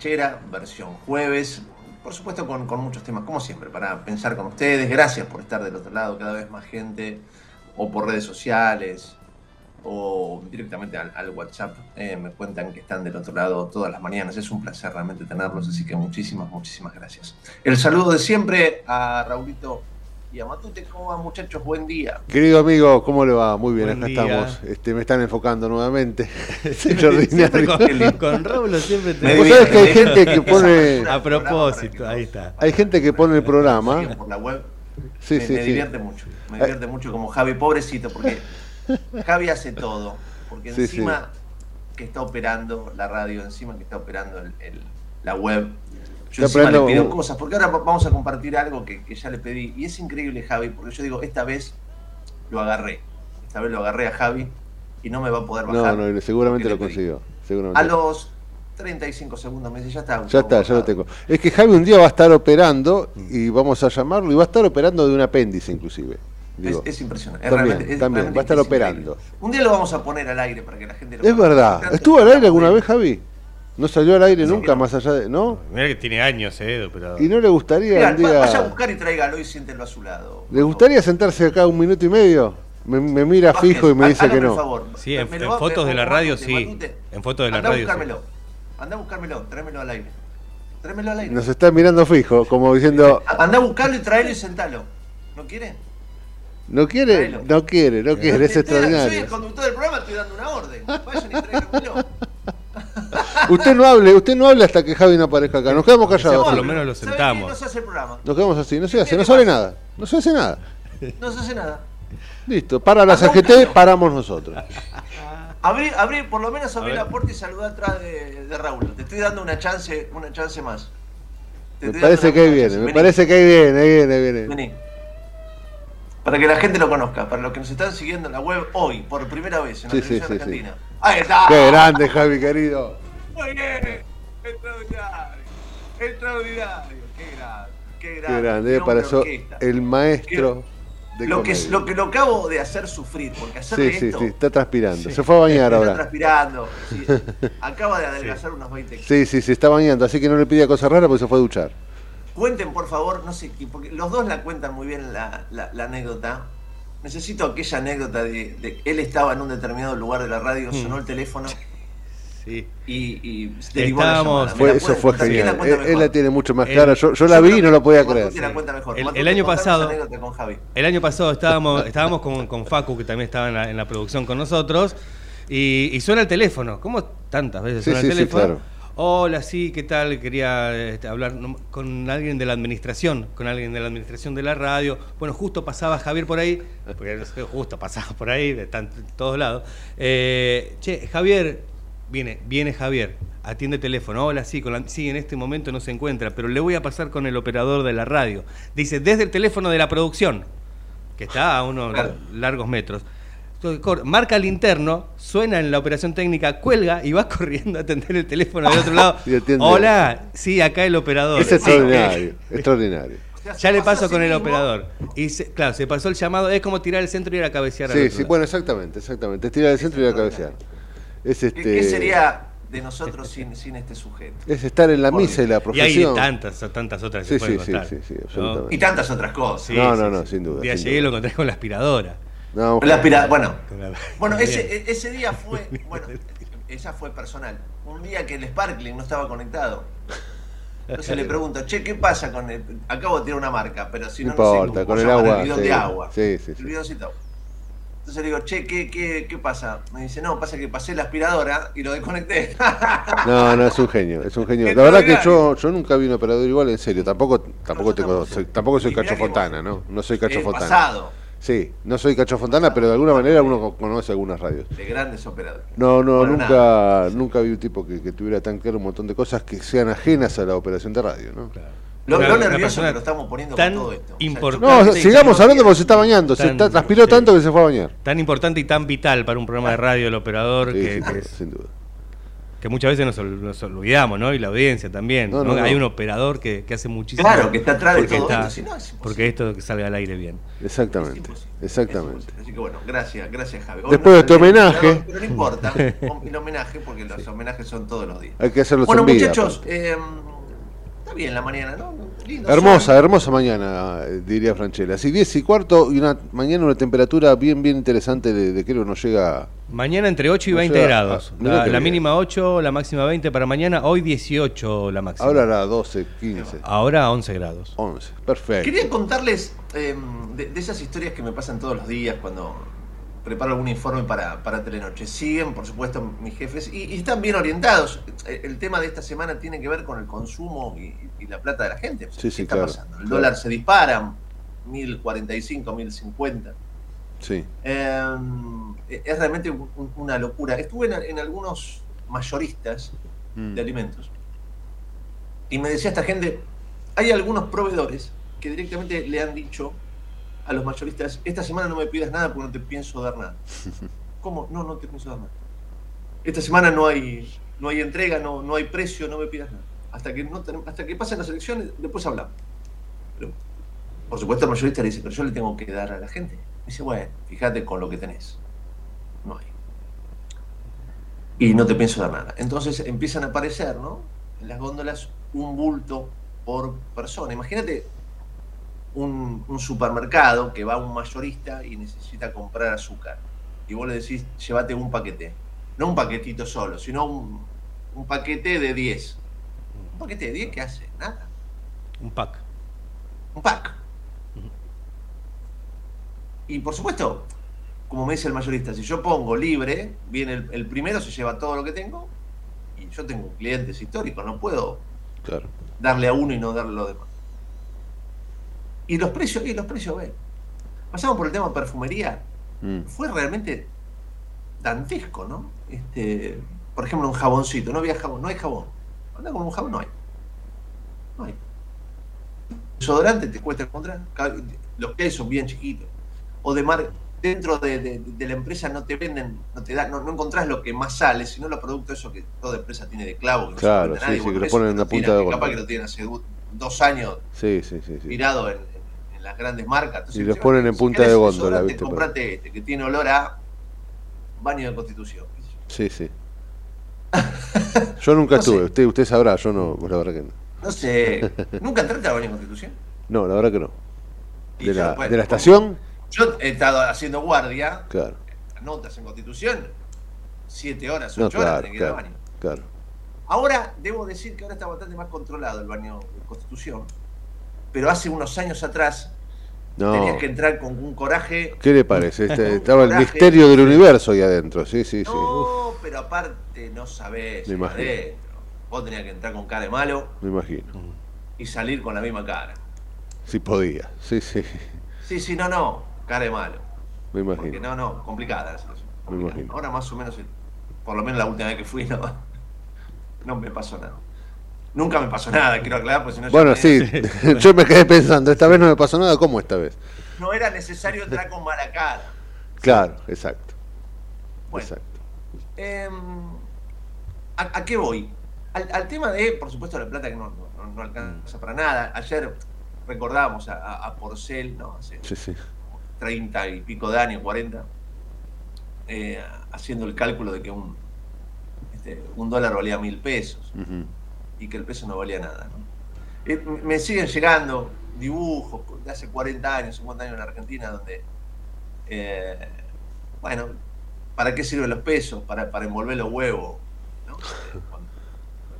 Trinchera, versión jueves. Por supuesto, con, muchos temas, como siempre, para pensar con ustedes. Gracias por estar del otro lado, cada vez más gente, o por redes sociales, o directamente al, WhatsApp. Eh, me cuentan que están del otro lado todas las mañanas. Es un placer realmente tenerlos, así que muchísimas, muchísimas gracias. El saludo de siempre a Raulito y a Matute. ¿Cómo va, muchachos? Buen día. Querido amigo, ¿cómo le va? Muy bien, acá estamos. Este, me están enfocando nuevamente. siempre con, con Raúl siempre te. ¿Vos sabés que hay gente que pone. A propósito, ahí está. Hay gente que pone el programa. Por la web. Sí, me, sí, me divierte mucho. Me divierte mucho como Javi, pobrecito, porque Javi hace todo. Porque encima que está operando la radio, encima que está operando el, la web, yo encima le pido cosas, porque ahora vamos a compartir algo que, ya le pedí. Y es increíble, Javi, porque yo digo, esta vez lo agarré. Esta vez lo agarré a Javi y no me va a poder bajar. No, no, seguramente lo consiguió. A los 35 segundos me dice, ya está. Ya está, ya lo tengo. Es que Javi un día va a estar operando y vamos a llamarlo y va a estar operando de un apéndice inclusive. es, impresionante. también, también va a estar operando. Un día lo vamos a poner al aire para que la gente lo Es verdad. ¿Estuvo al aire alguna vez, Javi? No salió al aire nunca, más allá de. ¿No? Mira que tiene años, eh, pero. ¿Y no le gustaría un día... Vaya a buscar y tráigalo y siéntelo a su lado. ¿Le gustaría sentarse acá un minuto y medio? Me, mira fijo y me dice que no. Favor. Sí, en, fotos de la radio sí. En fotos de la radio. Anda a buscármelo. Anda a buscármelo, tráemelo al aire. Tráemelo al aire. Nos está mirando fijo, como diciendo. Anda a buscarlo y tráelo y sentalo. ¿No quiere? ¿No quiere? No quiere, no quiere, es extraordinario. Soy el conductor del programa, estoy dando una orden. Vayan y tráiganlo. Usted no hable, usted no hable hasta que Javi no aparezca acá. Nos quedamos callados. Por lo menos lo sentamos. No se hace el programa. Nos quedamos así, no se hace, no sale nada. No se hace nada. No se hace nada. Listo, para la CGT, paramos nosotros. Abrí, abrí, por lo menos abrí la puerta y saludé atrás de, de, Raúl. Te estoy dando una chance, una chance más. me parece que ahí viene, me parece que ahí viene, ahí viene, ahí viene. Vení. Para que la gente lo conozca, para los que nos están siguiendo en la web hoy, por primera vez en la televisión argentina. Ahí está. Qué grande, Javi, querido. Muy bien. Extraordinario. Extraordinario. Qué grande. Qué grande. Qué grande. Para eso, el maestro. De lo, que, lo que lo acabo de hacer sufrir, porque hacerle sí, esto... Sí, sí, está transpirando. Se fue a bañar ahora. Está transpirando. Sí. Acaba de adelgazar unos 20 kilos. Sí, sí, se está bañando, así que no le pida cosas raras porque se fue a duchar. Cuenten, por favor, no sé, porque los dos la cuentan muy bien la, la, anécdota. Necesito aquella anécdota de, de, él estaba en un determinado lugar de la radio, sonó el teléfono Sí. Y, y Estábamos, eso fue genial. Él, la tiene mucho más clara. Yo, yo la vi y no lo podía creer. El, año pasado, el año pasado estábamos, estábamos con, con Facu, que también estaba en la, producción con nosotros, y, suena el teléfono. ¿Cómo tantas veces suena el teléfono? Hola, sí, ¿qué tal? Quería este, hablar con alguien de la administración, con alguien de la administración de la radio. Bueno, justo pasaba Javier por ahí, porque justo pasaba por ahí, en todos lados. Eh, che, Javier, viene, viene Javier, atiende teléfono. Hola, sí, con sí, en este momento no se encuentra, pero le voy a pasar con el operador de la radio. Dice, desde el teléfono de la producción, que está a unos largos metros marca el interno, suena en la operación técnica, cuelga y va corriendo a atender el teléfono del otro lado. Hola, sí, acá el operador. Es extraordinario, extraordinario. Ya le paso con el operador. Y claro, se pasó el llamado, es como tirar el centro y ir a cabecear. Sí, sí, bueno, exactamente, exactamente. Es tirar el centro y ir a cabecear. Es este... ¿Qué sería de nosotros sin, sin este sujeto? Es estar en la misa y la profesión. Y hay tantas, tantas otras sí, sí, sí, sí, sí, Y tantas otras cosas. no, no, no, sin duda. Y llegué y lo encontré con la aspiradora. No, bueno, bueno ese, ese día fue, bueno, esa fue personal. Un día que el Sparkling no estaba conectado. Entonces le pregunto, che, ¿qué pasa con el. Acabo de tirar una marca, pero si no, no, importa, con el agua. El bidón de agua. Sí, sí, sí. El bidoncito. Entonces le digo, che, ¿qué, qué, ¿qué pasa? Me dice, no, pasa que pasé la aspiradora y lo desconecté. no, no, es un genio, es un genio. La verdad que yo, yo nunca vi un operador igual, en serio. Tampoco, tampoco, tengo, soy, tampoco soy Cacho Fontana, ¿no? No soy Cacho Fontana. Pasado. Sí, no soy Cacho Fontana, pero de alguna manera uno conoce algunas radios. De grandes operadores. No, no, nunca, nunca vi un tipo que, tuviera tan claro un montón de cosas que sean ajenas a la operación de radio, ¿no? Claro. Lo, nervioso que lo estamos poniendo tan con todo esto. Importante no, sigamos hablando porque se está bañando. se está, transpiró tanto que se fue a bañar. Tan importante y tan vital para un programa de radio el operador que, sin duda que muchas veces nos, olvidamos, ¿no? Y la audiencia también. Hay un operador que, hace muchísimo. Claro, que está atrás de todo esto, Porque esto que salga al aire bien. Exactamente, exactamente. Así que bueno, gracias, gracias Javi. Después de tu homenaje. Pero no importa el homenaje, porque los homenajes son todos los días. Hay que hacerlos bueno, en vida. Bueno, muchachos, eh, está bien la mañana, ¿no? hermosa, hermosa mañana, diría Franchella. Así 10 y cuarto y una mañana una temperatura bien, bien interesante de, de creo no llega... Mañana entre 8 y 20 grados. la, mínima 8, la máxima 20 para mañana. Hoy 18 la máxima. Ahora era 12, 15. Ahora 11 grados. 11, perfecto. Quería contarles em, de, esas historias que me pasan todos los días cuando preparo algún informe para, para Telenoche. Siguen, por supuesto, mis jefes y, están bien orientados. El tema de esta semana tiene que ver con el consumo y, la plata de la gente. Sí, sí, está pasando? El dólar se dispara, 1045, 1050. Sí. Em, es realmente una locura. Estuve en, algunos mayoristas mm. de alimentos y me decía esta gente, hay algunos proveedores que directamente le han dicho a los mayoristas, esta semana no me pidas nada porque no te pienso dar nada. ¿Cómo? No, no te pienso dar nada. Esta semana no hay, no hay entrega, no, no hay precio, no me pidas nada. Hasta que, no hasta que pasen las elecciones, después hablamos. Pero, por supuesto, el mayorista le dice, pero yo le tengo que dar a la gente. Dice, bueno, fíjate con lo que tenés. No hay. Y no te pienso dar nada. Entonces empiezan a aparecer, ¿no? En las góndolas un bulto por persona. Imagínate un, supermercado que va a un mayorista y necesita comprar azúcar. Y vos le decís, llévate un paquete. No un paquetito solo, sino un, un paquete de 10. ¿Un paquete de 10 qué hace? Nada. Un pack. Un pack. Y por supuesto, como me dice el mayorista, si yo pongo libre, viene el, primero, se lleva todo lo que tengo, y yo tengo clientes históricos, no puedo darle a uno y no darle a los demás. Y los precios, y los precios, ve. Pasamos por el tema de perfumería. Mm. Fue realmente dantesco, ¿no? Este, por ejemplo, un jaboncito. No había jabón, no hay jabón. Anda con un jabón, no hay. No hay. Desodorante te cuesta encontrar. Los que son bien chiquitos. O de mar, dentro de, la empresa no te venden, no te da, no, encontrás lo que más sale, sino los productos eso que toda empresa tiene de clavo. claro, sí, sí, que lo ponen en la punta de Capaz que lo tienen hace dos años sí, sí, sí, tirado en, las grandes marcas. y los ponen en punta de góndola, ¿viste? Comprate este, que tiene olor a baño de constitución. Sí, sí. yo nunca estuve, usted, usted sabrá, yo no, la verdad que no. No sé, ¿nunca entraste al baño de constitución? No, la verdad que no. ¿De, la, ¿De la estación? Yo he estado haciendo guardia, claro. notas en constitución, siete horas, ocho horas que ir al baño. Claro. Ahora, debo decir que ahora está bastante más controlado el baño de constitución pero hace unos años atrás tenías que entrar con un coraje. ¿Qué le parece? Este, estaba el misterio del universo ahí adentro, sí, sí, no, pero aparte no sabés. Me imagino. vos tenías que entrar con cara de malo. Me imagino. Y salir con la misma cara. Si podía, sí, sí. Sí, sí, no, no, cara de malo. Me imagino. Porque no, no, complicada la situación. Me imagino. Ahora más o menos, por lo menos la última vez que fui, no, no me pasó nada. Nunca me pasó nada, quiero aclarar, porque si no... Bueno, sí, yo me quedé pensando, esta vez no me pasó nada, ¿cómo esta vez? No era necesario entrar con mala cara. Claro, exacto. Bueno, exacto. Eh, ¿a, ¿a, qué voy? Al, al, tema de, por supuesto, la plata que no, no, no alcanza para nada. Ayer recordábamos a, a Porcel, ¿no? Hace sí, sí. 30 y pico de años, 40, eh, haciendo el cálculo de que un, este, un dólar valía mil pesos Uh -huh. Y que el peso no valía nada. ¿no? Eh, me siguen llegando dibujos de hace 40 años, 50 años en Argentina, donde, eh, bueno, ¿para qué sirven los pesos? Para, para envolver los huevos, ¿no?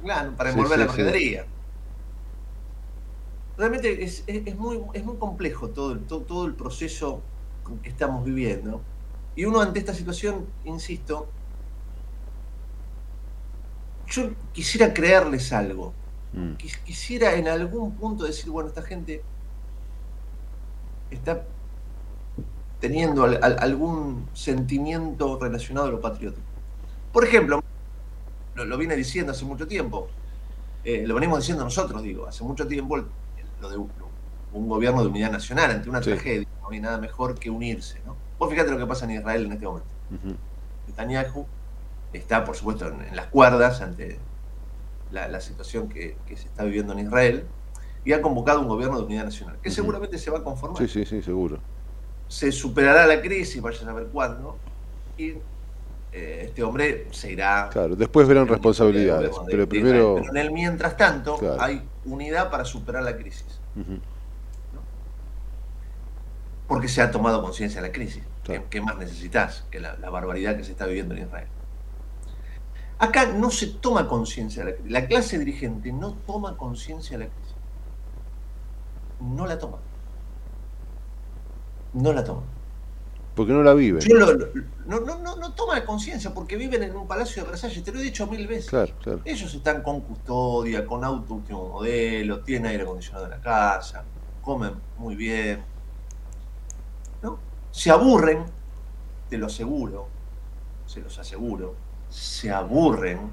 Claro, para envolver Sí, la sí. mercadería. Realmente es, es- es muy, es muy complejo todo, todo, todo el proceso que estamos viviendo. Y uno ante esta situación, insisto, yo quisiera creerles algo. Mm. Quis- Quisiera en algún punto decir, bueno, esta gente está teniendo al- al- algún sentimiento relacionado a lo patriótico. Por ejemplo, lo, lo vine diciendo hace mucho tiempo, eh, lo venimos diciendo nosotros, digo, hace mucho tiempo el- lo de un, un gobierno de unidad nacional ante una Sí. tragedia, no hay nada mejor que unirse. ¿no? Vos fíjate lo que pasa en Israel en este momento. Ujú. Netanyahu está, por supuesto, en, en las cuerdas ante la, la situación que, que se está viviendo en Israel y ha convocado un gobierno de unidad nacional, que seguramente se va a conformar. Sí, sí, sí, seguro. Se superará la crisis, vaya a saber cuándo, y eh, este hombre se irá. Claro, después verán responsabilidades, de- pero primero... Pero en el mientras tanto, Claro. hay unidad para superar la crisis, porque se ha tomado conciencia de la crisis. Claro. ¿Qué, qué más necesitas que la, la barbaridad que se está viviendo en Israel? Acá no se toma conciencia de la crisis. La clase dirigente no toma conciencia de la crisis. No la toma. No la toma. Porque no la viven. Yo lo- lo- no, no, no, no toma conciencia porque viven en un palacio de Versalles. Te lo he dicho mil veces. Claro, claro. Ellos están con custodia, con auto último modelo, tienen aire acondicionado en la casa, comen muy bien. ¿no? Se aburren, te lo aseguro, se los aseguro, se aburren.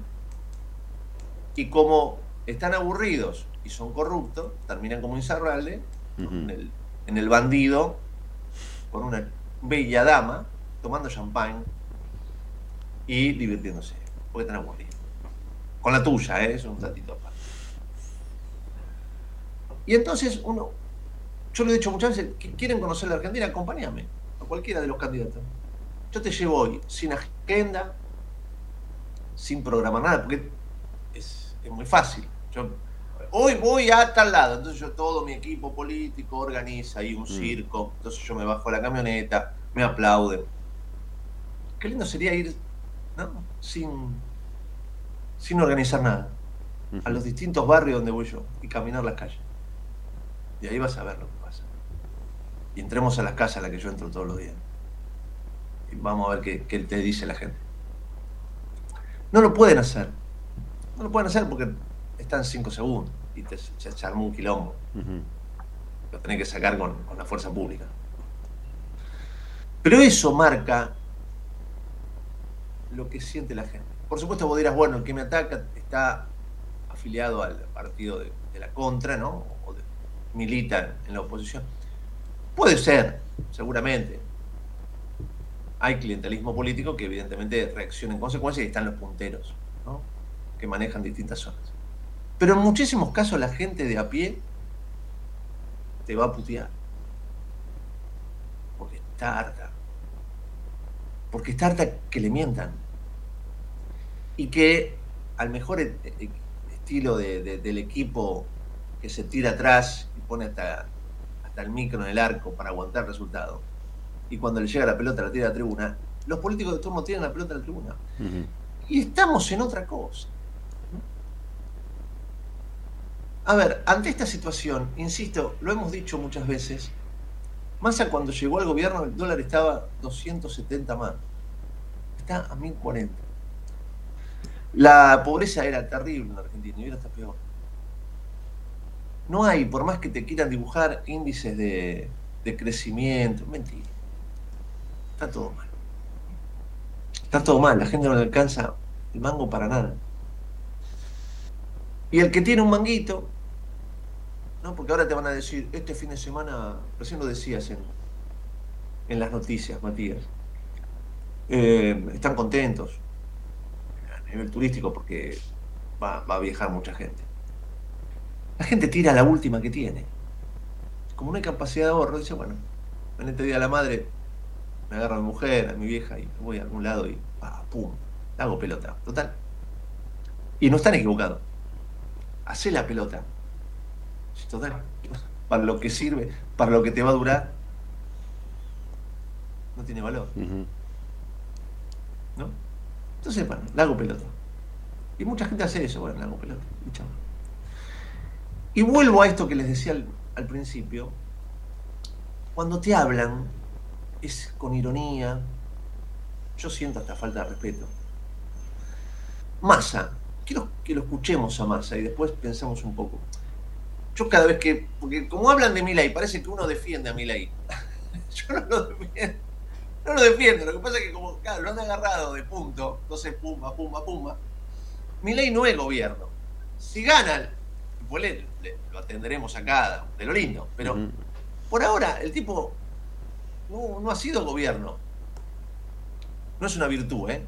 Y como están aburridos y son corruptos, terminan como Insaurralde. Ujú. en, el, en el bandido, con una bella dama, tomando champán y divirtiéndose, porque están aburridos. Con la tuya, ¿eh? es un ratito aparte. Y entonces uno, yo lo he dicho muchas veces, que quieren conocer la Argentina, acompáñame, a cualquiera de los candidatos. Yo te llevo hoy sin agenda, sin programar nada, porque es, es muy fácil. Yo, hoy voy a tal lado, entonces yo todo mi equipo político organiza ahí un circo, entonces yo me bajo a la camioneta, me aplauden. Qué lindo sería ir ¿no? sin, sin organizar nada a los distintos barrios donde voy yo y caminar las calles. Y ahí vas a ver lo que pasa. Y entremos a las casas a las que yo entro todos los días. Y vamos a ver qué, qué te dice la gente. No lo pueden hacer. No lo pueden hacer porque están cinco segundos y te, se, se armó un quilombo. Lo tenés que sacar con, con la fuerza pública. Pero eso marca lo que siente la gente. Por supuesto, vos dirás, bueno, el que me ataca está afiliado al partido de, de la contra, ¿no? O de- milita en la oposición. Puede ser, seguramente. Hay clientelismo político que evidentemente reacciona en consecuencia y están los punteros, ¿no? Que manejan distintas zonas. Pero en muchísimos casos la gente de a pie te va a putear. Porque está harta. Porque está harta que le mientan. Y que al mejor e- e- estilo de- de- del equipo que se tira atrás y pone hasta, hasta el micro en el arco para aguantar el resultado. Y cuando le llega la pelota la tira a la tribuna, los políticos de turno tiran la pelota a la tribuna. Y estamos en otra cosa. A ver, ante esta situación, insisto, lo hemos dicho muchas veces, Massa cuando llegó al gobierno el dólar estaba 270 más. Está a 1040. La pobreza era terrible en Argentina y ahora está peor. No hay, por más que te quieran dibujar índices de, de crecimiento, mentira. Está todo mal. Está todo mal, la gente no le alcanza el mango para nada. Y el que tiene un manguito, ¿no? porque ahora te van a decir, este fin de semana, recién lo decías en, en las noticias, Matías, eh, están contentos a nivel turístico porque va, a viajar mucha gente. La gente tira la última que tiene. Como no hay capacidad de ahorro, dice, bueno, en este día la madre me agarro a mi mujer, a mi vieja y voy a algún lado y pa, pum, hago pelota. Total. Y no están equivocados. Hacé la pelota. Total. Para lo que sirve, para lo que te va a durar, no tiene valor. Uh -huh. ¿No? Entonces, bueno, la hago pelota. Y mucha gente hace eso, bueno, la hago pelota. Y, chao. y vuelvo a esto que les decía al, al principio. Cuando te hablan, es con ironía. Yo siento hasta falta de respeto. Massa, quiero que lo escuchemos a Massa y después pensemos un poco. Yo cada vez que, porque como hablan de Milei, parece que uno defiende a Milei. Yo no lo defiendo. No lo defiendo, lo que pasa es que como claro, lo han agarrado de punto, entonces pumba, pumba, pumba. Milei no es gobierno. Si gana, pues le, le, lo atenderemos acá, de lo lindo. Pero uh -huh. por ahora el tipo no, no, ha sido gobierno. No es una virtud, ¿eh?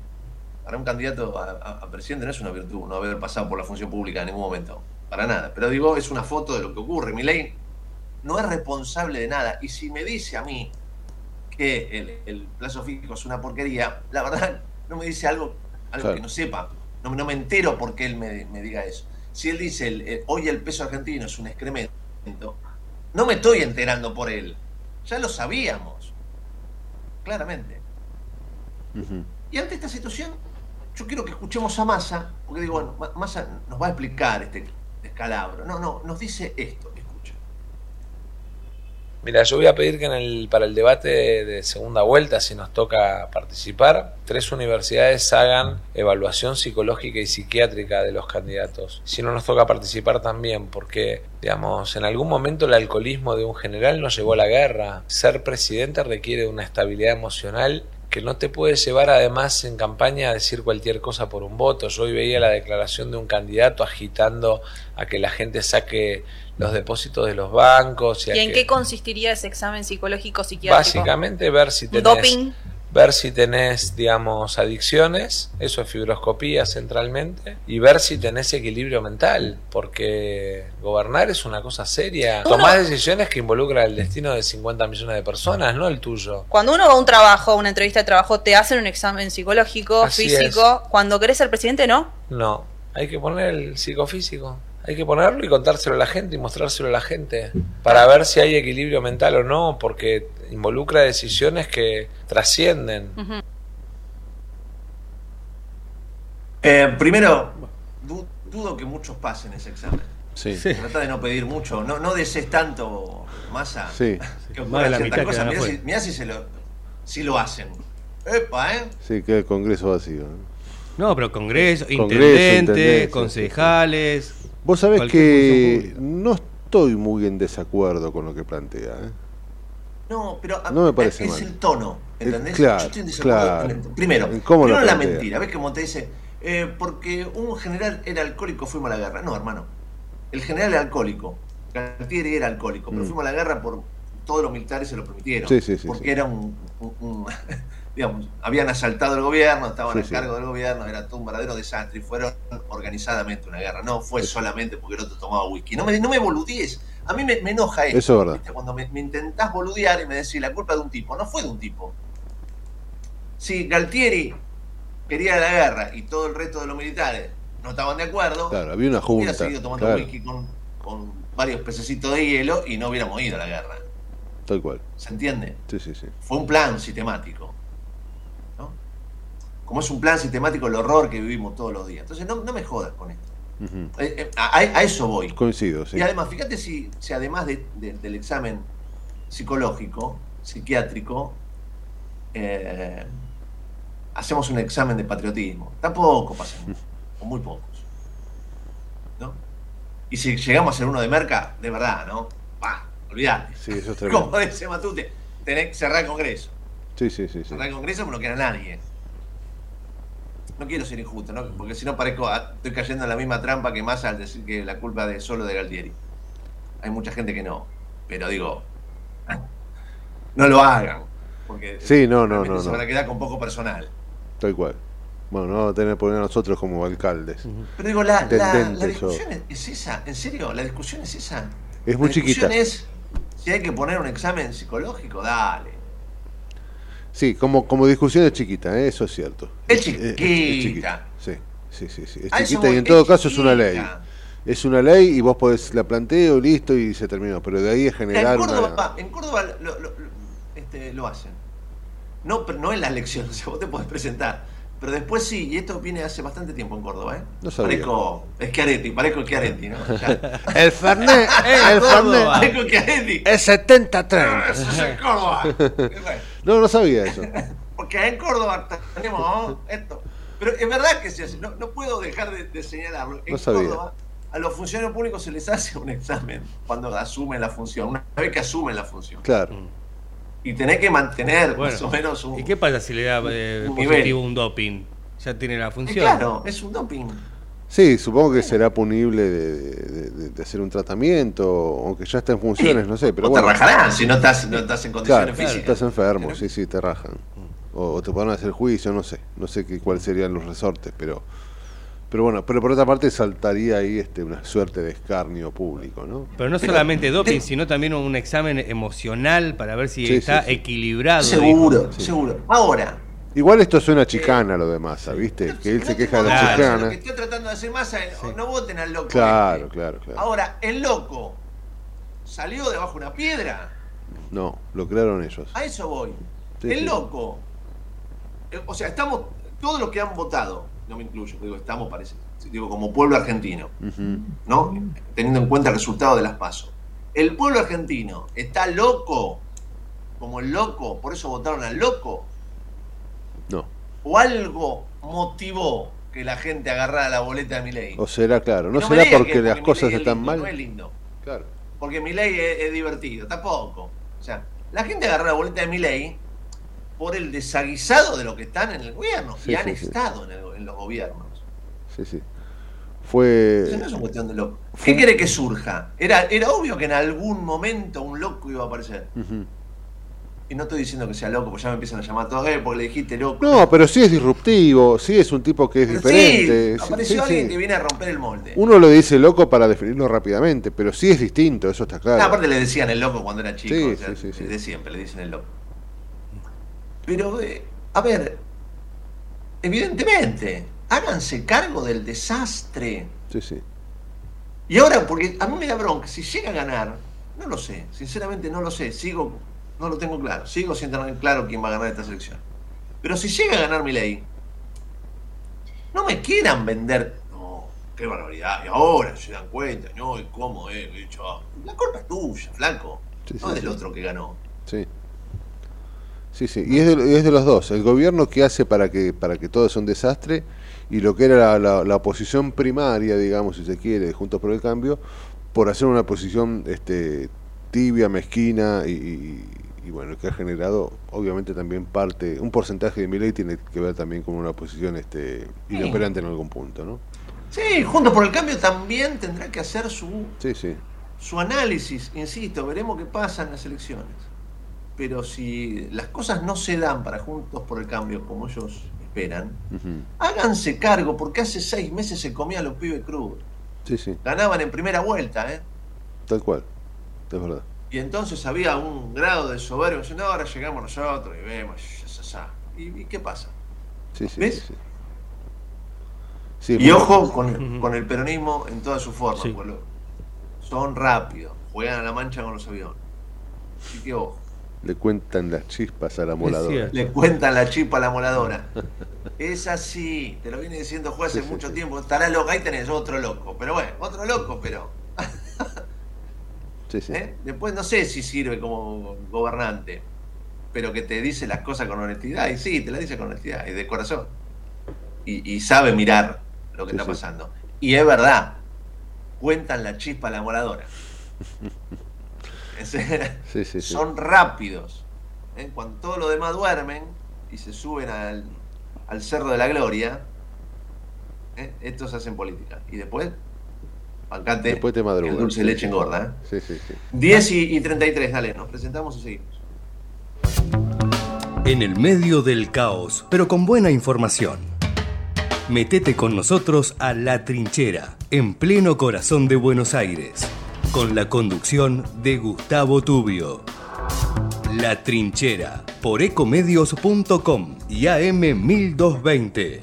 Para un candidato a, a, a, presidente no es una virtud no haber pasado por la función pública en ningún momento. Para nada. Pero digo, es una foto de lo que ocurre. Mi ley no es responsable de nada. Y si me dice a mí que el, el plazo fijo es una porquería, la verdad no me dice algo, algo claro. que no sepa. No, no, me entero por qué él me, me diga eso. Si él dice, el, el, hoy el peso argentino es un excremento, no me estoy enterando por él. Ya lo sabíamos claramente. Uh -huh. Y ante esta situación, yo quiero que escuchemos a Massa, porque digo, bueno, Massa nos va a explicar este descalabro. No, no, nos dice esto. Mira, yo voy a pedir que en el, para el debate de segunda vuelta, si nos toca participar, tres universidades hagan evaluación psicológica y psiquiátrica de los candidatos. Si no nos toca participar también, porque, digamos, en algún momento el alcoholismo de un general nos llevó a la guerra. Ser presidente requiere una estabilidad emocional que no te puede llevar además en campaña a decir cualquier cosa por un voto. Yo hoy veía la declaración de un candidato agitando a que la gente saque los depósitos de los bancos. ¿Y, ¿Y en que... qué consistiría ese examen psicológico psiquiátrico? Básicamente ver si tenés... ¿Doping? ver si tenés, digamos, adicciones, eso es fibroscopía centralmente, y ver si tenés equilibrio mental, porque gobernar es una cosa seria. Uno, Tomás decisiones que involucran el destino de 50 millones de personas, no el tuyo. Cuando uno va a un trabajo, una entrevista de trabajo, te hacen un examen psicológico, Así físico. es. Cuando querés ser presidente, ¿no? No, hay que poner el psicofísico. Hay que ponerlo y contárselo a la gente y mostrárselo a la gente para ver si hay equilibrio mental o no, porque involucra decisiones que trascienden. Uh -huh. eh, primero, du dudo que muchos pasen ese examen. Sí. sí. Trata de no pedir mucho, no, no desees tanto masa sí. que ocurra ciertas cosas. Mirá si, mirá si, se lo, si lo hacen. Epa, ¿eh? Sí, que el Congreso vacío. ¿no? No, pero Congreso, Intendente, intendente concejales. Vos sabés que no estoy muy en desacuerdo con lo que plantea. ¿eh? No, pero no me parece es mal. el tono, ¿entendés? Claro, Yo estoy en desacuerdo claro. con el, Primero, ¿Cómo primero la mentira. ¿Ves cómo te dice? Eh, porque un general era alcohólico, fuimos a la guerra. No, hermano. El general era alcohólico. Galtieri era alcohólico, pero Mm. fuimos a la guerra por todos los militares se lo permitieron. Sí, sí, sí, porque sí. era un, un- un- digamos, habían asaltado el gobierno, estaban Sí, a sí. cargo del gobierno, era todo un verdadero desastre y fueron organizadamente una guerra. No fue solamente porque el otro tomaba whisky. No me, no me boludíes. A mí me, me enoja eso. Eso es verdad. ¿viste? Cuando me, me intentás boludear y me decís la culpa de un tipo, no fue de un tipo. Si Galtieri quería la guerra y todo el resto de los militares no estaban de acuerdo, Claro, había una hubiera junta. seguido tomando Claro, whisky con, con varios pececitos de hielo y no hubiéramos ido a la guerra. tal cual. ¿Se entiende? Sí, sí, sí. Fue un plan sistemático. ¿No? Como es un plan sistemático el horror que vivimos todos los días. Entonces no, no me jodas con esto. Eh, eh, a, a eso voy. Coincido, sí. Y además, fíjate si, si además de- de- del examen psicológico, psiquiátrico, eh, hacemos un examen de patriotismo. Tampoco pasa mucho. o muy pocos. ¿No? Y si llegamos a ser uno de merca, de verdad, ¿no? Va, olvidate. Sí, eso es tremendo. Como dice Matute, tenés que cerrar el Congreso. Sí, sí, sí. sí. Cerrar el Congreso no quiere a nadie. No quiero ser injusto, ¿no? Porque si no parezco, estoy cayendo en la misma trampa que más al decir que la culpa de solo de Galtieri. Hay mucha gente que no. Pero digo, no lo hagan. Porque Sí, no, no, no, se no. van a quedar con poco personal. Tal cual. Bueno, no vamos a tener que poner a nosotros como alcaldes. Pero digo, la, la- la discusión es, es esa, en serio, la discusión es esa. Es muy la discusión chiquita. es, si hay que poner un examen psicológico, dale. Sí, como, como discusión es chiquita, ¿eh? eso es cierto. Es Eh, chiquita. Sí, sí, sí, sí. Es A eso chiquita y en todo es caso es una ley. chiquita. Es una ley y vos podés, la planteo, listo y se terminó. Pero de ahí es generar en Córdoba, una... en Córdoba lo, este, lo hacen. No, pero no en las elecciones, o sea, vos te podés presentar. Pero después sí, y esto viene hace bastante tiempo en Córdoba, ¿eh? No sabía. Parezco Schiaretti, parezco Schiaretti, ¿no? Ya. El Fernet, el Fernet parezco Schiaretti. es 70-30. Eso es en Córdoba. No, no sabía eso. Porque en Córdoba tenemos esto. Pero es verdad que se hace, no, no puedo dejar de, de señalarlo. En No sabía. Córdoba, a los funcionarios públicos se les hace un examen cuando asumen la función, una vez que asumen la función. Claro. Y tenés que mantener Bueno, más o menos un. ¿Y qué pasa si le da eh, un positivo nivel. un doping? Ya tiene la Eh, función. claro, es un doping. Sí, supongo que será punible de, de- de- de hacer un tratamiento, aunque ya está en funciones, no sé, pero o bueno. te rajarán si no estás, no estás en condiciones Claro, físicas. estás enfermo, sí, sí, te rajan. O, o te podrán hacer juicio, no sé, no sé qué, cuáles serían los resortes, pero pero bueno, pero por otra parte saltaría ahí este una suerte de escarnio público, ¿no? Pero no solamente doping, sino también un examen emocional para ver si Sí, está sí, sí. equilibrado. Seguro, Sí. seguro. Ahora, Igual esto suena chicana lo demás, ¿viste? Que él se queja de la Claro. Lo chicana. que estoy tratando de hacer es, no voten al loco. Claro, este. claro, claro. Ahora, el loco salió debajo de una piedra. No, lo crearon ellos. A eso voy. Sí, el sí. loco. eh, O sea, estamos. Todos los que han votado, no me incluyo, digo, estamos, parece. Digo, como pueblo argentino. ¿no? Teniendo en cuenta el resultado de las pasos. El pueblo argentino está loco, como el loco, por eso votaron al loco. O algo motivó que la gente agarrara la boleta de mi ley. O será, claro, no será porque que las Milei cosas es están lindo, mal. No es lindo. Claro. Porque mi ley es, es divertido, tampoco. O sea, la gente agarra la boleta de mi ley por el desaguisado de lo que están en el gobierno. Sí, y han sí, estado en, el- en los gobiernos. Sí, sí. Fue no es una cuestión de loco. fue ¿Qué quiere que surja? Era, era obvio que en algún momento un loco iba a aparecer. Ujú. Y no estoy diciendo que sea loco, porque ya me empiezan a llamar todos, eh, porque le dijiste loco. No, pero sí es disruptivo, sí es un tipo que es Pero diferente. sí, apareció sí, alguien sí. que viene a romper el molde. Uno lo dice loco para definirlo rápidamente, pero sí es distinto, eso está claro. Aparte le decían el loco cuando era chico, Sí, o sea, sí, sí, sí. de siempre le dicen el loco. Pero, eh, a ver, evidentemente, háganse cargo del desastre. Sí, sí. Y ahora, porque a mí me da bronca, si llega a ganar, no lo sé, sinceramente no lo sé, sigo, no lo tengo claro, sigo sin tener claro quién va a ganar esta selección. Pero si llega a ganar mi ley, no me quieran vender, no, qué barbaridad, y ahora se dan cuenta, no, y cómo es, yo, la culpa es tuya, flaco, Sí, no sí, del sí. otro que ganó. Sí. Sí, sí. Y es de, es de los dos. El gobierno que hace para que, para que todo sea un desastre y lo que era la, la- la oposición primaria, digamos, si se quiere, de Juntos por el Cambio, por hacer una posición este, tibia, mezquina y, y- y, bueno, que ha generado, obviamente también parte, un porcentaje de mi ley tiene que ver también con una posición este, inoperante en algún punto, ¿no? Sí, junto por el cambio también tendrá que hacer su Sí, sí. su análisis, insisto, veremos qué pasa en las elecciones. Pero si las cosas no se dan para Juntos por el Cambio como ellos esperan, háganse cargo, porque hace seis meses se comían los pibes crudos. Sí, sí. Ganaban en primera vuelta, ¿eh? Tal cual. Es verdad. Y entonces había un grado de soberbia, diciendo, ahora llegamos nosotros y vemos, ya, ya, ya". ¿Y, y qué pasa? Sí, sí. ¿Ves? sí, sí. Sí, Y bueno, ojo con, con el peronismo en todas sus formas, Sí. porque lo- son rápidos, juegan a la mancha con los aviones. Así que ojo. Le cuentan las chispas a la moladora. Le cuentan la chipa a la moladora. Es así, te lo viene diciendo juez hace mucho sí. tiempo. Estará loco, ahí tenés otro loco. Pero bueno, otro loco, pero. Sí, sí. ¿eh? Después no sé si sirve como gobernante, pero que te dice las cosas con honestidad. Y sí, te las dice con honestidad y de corazón. Y, y sabe mirar lo que Sí, está pasando. Y es verdad, cuentan la chispa a la moradora. Son rápidos. ¿eh? Cuando todos los demás duermen y se suben al, al Cerro de la Gloria, ¿eh? estos hacen política. Y después, bancate, Después te madrugan. el dulce leche engorda. ¿eh? Sí, sí, sí. 10 y, y 33, dale, nos presentamos y seguimos. En el medio del caos, pero con buena información. Metete con nosotros a La Trinchera, en pleno corazón de Buenos Aires, con la conducción de Gustavo Tubio. La Trinchera, por ecomedios.com y AM 1220.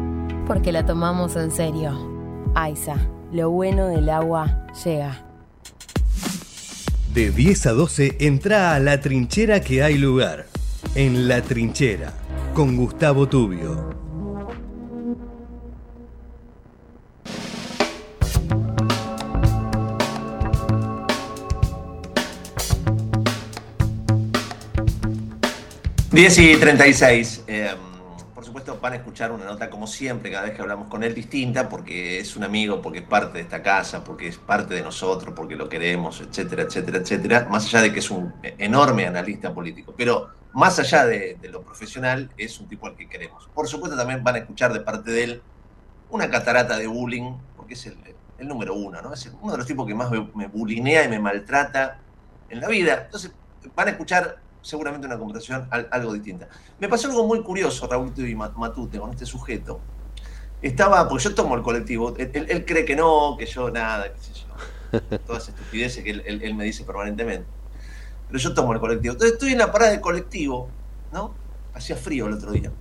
porque la tomamos en serio. Aiza, lo bueno del agua llega. De 10 a 12 entra a la trinchera que hay lugar. En la trinchera, con Gustavo Tubio. Diez y 36. Eh, supuesto, van a escuchar una nota como siempre, cada vez que hablamos con él, distinta, porque es un amigo, porque es parte de esta casa, porque es parte de nosotros, porque lo queremos, etcétera, etcétera, etcétera. Más allá de que es un enorme analista político. Pero más allá de, lo profesional, es un tipo al que queremos. Por supuesto, también van a escuchar de parte de él una catarata de bullying, porque es el, número uno, ¿no? Es uno de los tipos que más me, me bulinea y me maltrata en la vida. Entonces, van a escuchar seguramente una conversación al- algo distinta. Me pasó algo muy curioso, Raúlito y Ma- Matute, con este sujeto. Estaba, porque yo tomo el colectivo, él, él- él cree que no, que yo nada, qué sé yo. Todas estupideces que él, me dice permanentemente. Pero yo tomo el colectivo. Entonces estoy en la parada de colectivo, ¿no? Hacía frío el otro día.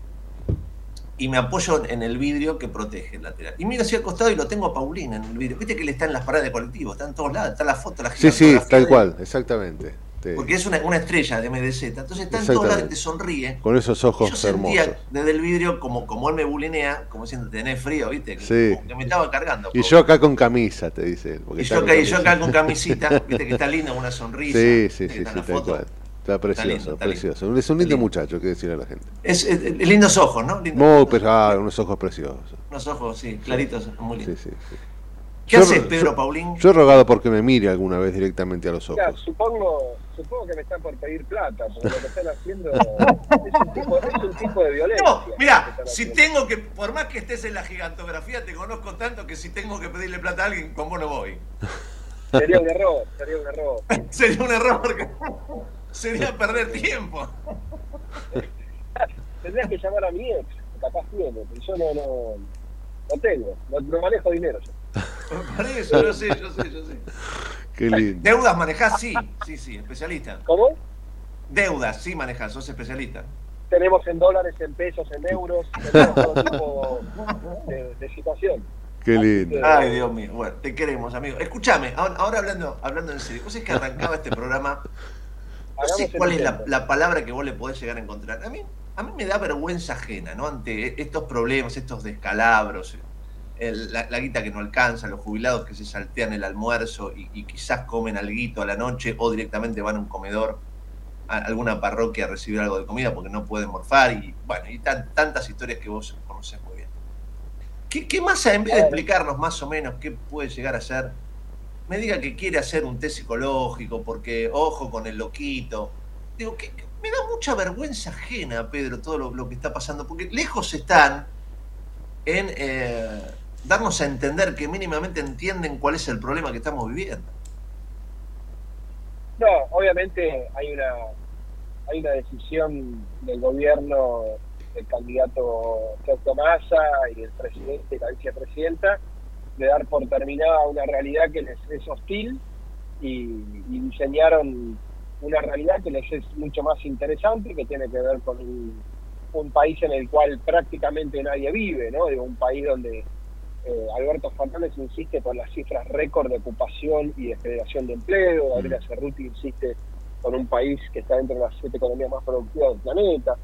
Y me apoyo en el vidrio que protege el lateral. Y miro hacia el costado y lo tengo a Paulina en el vidrio. Viste que él está en las paradas de colectivo, está en todos lados, está la foto, la Sí, sí, gigantografía tal cual, exactamente. Te- Porque es una, una estrella de MDZ. Entonces está en todos lados y te sonríe. Con esos ojos yo sentía hermosos. desde el vidrio, como, como él me bulinea, como diciendo, tenés frío, ¿viste? Que, Sí. como que me estaba cargando. Y yo acá con camisa, te dice él. Y yo, acá, y yo acá con camisita, viste que está lindo, una sonrisa. Sí, sí, que sí, está sí, cual. Está precioso, lindo, está precioso. Es un lindo muchacho, que decirle a la gente. Es, es- es lindos ojos, ¿no? Lindos Muy, pero ah, unos ojos preciosos. unos ojos, sí, claritos, muy lindos. Sí, sí, sí. ¿Qué Yo- haces, yo- Pedro Paulín? Yo he rogado porque me mire alguna vez directamente a los Mira, ojos. supongo, supongo que me están por pedir plata, porque lo que están haciendo es un tipo, es un tipo de violencia. No, mira, si tengo que, por más que estés en la gigantografía, te conozco tanto que si tengo que pedirle plata a alguien, con vos no voy. Sería un error, sería un error. Sería un error porque sería perder tiempo. Tendrías que llamar a mi ex, que capaz tiene, pero yo no, no, no tengo, no, no manejo dinero yo. Por eso, yo sé, yo sé, yo sé. Qué lindo. ¿Deudas manejás? Sí, sí, sí, especialista. ¿Cómo? Deudas, sí manejás, sos especialista. Tenemos en dólares, en pesos, en euros, tenemos todo tipo de, de situación. Qué lindo. Ay, Dios mío. Bueno, te queremos, amigo. Escúchame, ahora, ahora hablando, hablando en serio, vos es que arrancaba este programa. No sé cuál es la, la palabra que vos le podés llegar a encontrar. A mí, a mí me da vergüenza ajena, ¿no? Ante estos problemas, estos descalabros, el- la, la guita que no alcanza, los jubilados que se saltean el almuerzo y, y quizás comen alguito a la noche o directamente van a un comedor, a alguna parroquia a recibir algo de comida porque no pueden morfar y bueno, y tan- tantas historias que vos conocés muy bien. ¿Qué, qué más, en vez de explicarnos más o menos qué puede llegar a ser, me diga que quiere hacer un test psicológico porque, ojo con el loquito? Digo, que, que me da mucha vergüenza ajena, Pedro, todo lo, lo que está pasando, porque lejos están en eh, darnos a entender que mínimamente entienden cuál es el problema que estamos viviendo. No, obviamente hay una hay una decisión del gobierno del candidato Sergio Massa y del presidente y la vicepresidenta de dar por terminada una realidad que les es hostil y, diseñaron una realidad que les es mucho más interesante, que tiene que ver con un, país en el cual prácticamente nadie vive, ¿no? Digo, un país donde eh, Alberto Fernández insiste con las cifras récord de ocupación y de generación de empleo, Gabriela Cerruti insiste con un país que está dentro de las siete economías más productivas del planeta.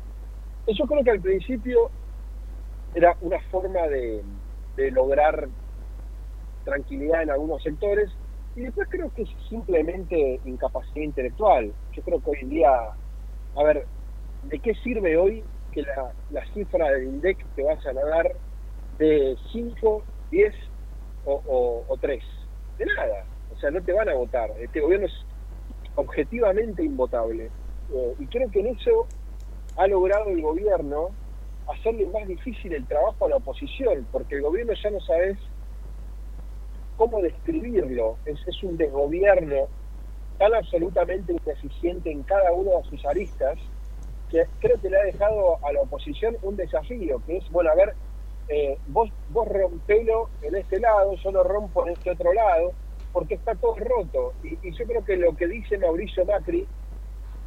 Yo creo que al principio era una forma de, de lograr tranquilidad en algunos sectores y después creo que es simplemente incapacidad intelectual. Yo creo que hoy en día, a ver, ¿de qué sirve hoy que la, la cifra del INDEC te vayan a dar de 5, 10 o, o, o 3? De nada. O sea, no te van a votar. Este gobierno es objetivamente invotable. Eh, y creo que en eso ha logrado el gobierno hacerle más difícil el trabajo a la oposición, porque el gobierno ya no sabes cómo describirlo. Es, es un desgobierno tan absolutamente ineficiente en cada una de sus aristas que creo que le ha dejado a la oposición un desafío, que es, bueno, a ver, eh, vos, vos rompelo en este lado, yo lo rompo en este otro lado, porque está todo roto. Y, y yo creo que lo que dice Mauricio Macri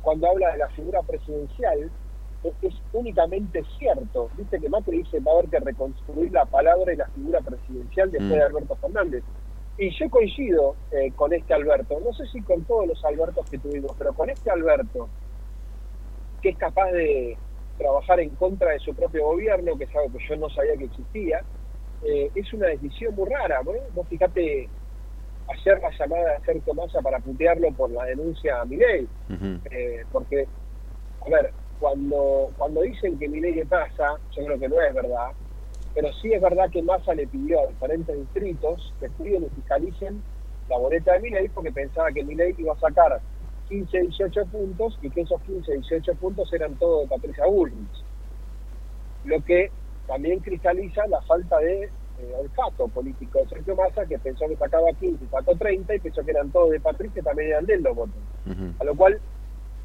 cuando habla de la figura presidencial es, es únicamente cierto. Viste que Macri dice va a haber que reconstruir la palabra y la figura presidencial después Mm. de Alberto Fernández. Y yo coincido eh, con este Alberto, no sé si con todos los Albertos que tuvimos, pero con este Alberto, que es capaz de trabajar en contra de su propio gobierno, que es algo que yo no sabía que existía, eh, es una decisión muy rara. ¿no? Vos fíjate ayer la llamada de Sergio Massa para putearlo por la denuncia a Milei, Ujú. eh, porque, a ver, cuando, cuando dicen que Milei le pasa, yo creo que no es verdad, pero sí es verdad que Massa le pidió a diferentes distritos que estudien y fiscalicen la boleta de Milei porque pensaba que Milei iba a sacar 15, 18 puntos y que esos 15, 18 puntos eran todos de Patricia Bullrich. Lo que también cristaliza la falta de eh, olfato político de Sergio Massa, que pensó que sacaba 15 y sacó 30 y pensó que eran todos de Patricia también eran de él los votos. A lo cual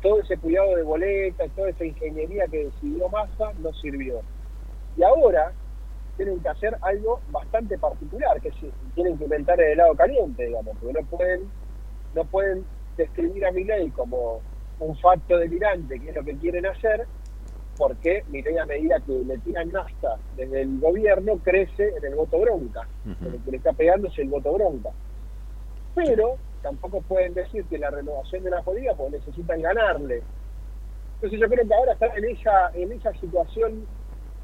todo ese cuidado de boletas, toda esa ingeniería que decidió Massa no sirvió. Y ahora tienen que hacer algo bastante particular, que es, tienen que inventar el helado caliente, digamos, porque no pueden, no pueden describir a Milei como un facto delirante, que es lo que quieren hacer, porque Milei a medida que le tiran nafta desde el gobierno crece en el voto bronca. Lo que le está pegando es el voto bronca. Pero tampoco pueden decir que la renovación de la política porque necesitan ganarle. Entonces yo creo que ahora están en esa, en esa situación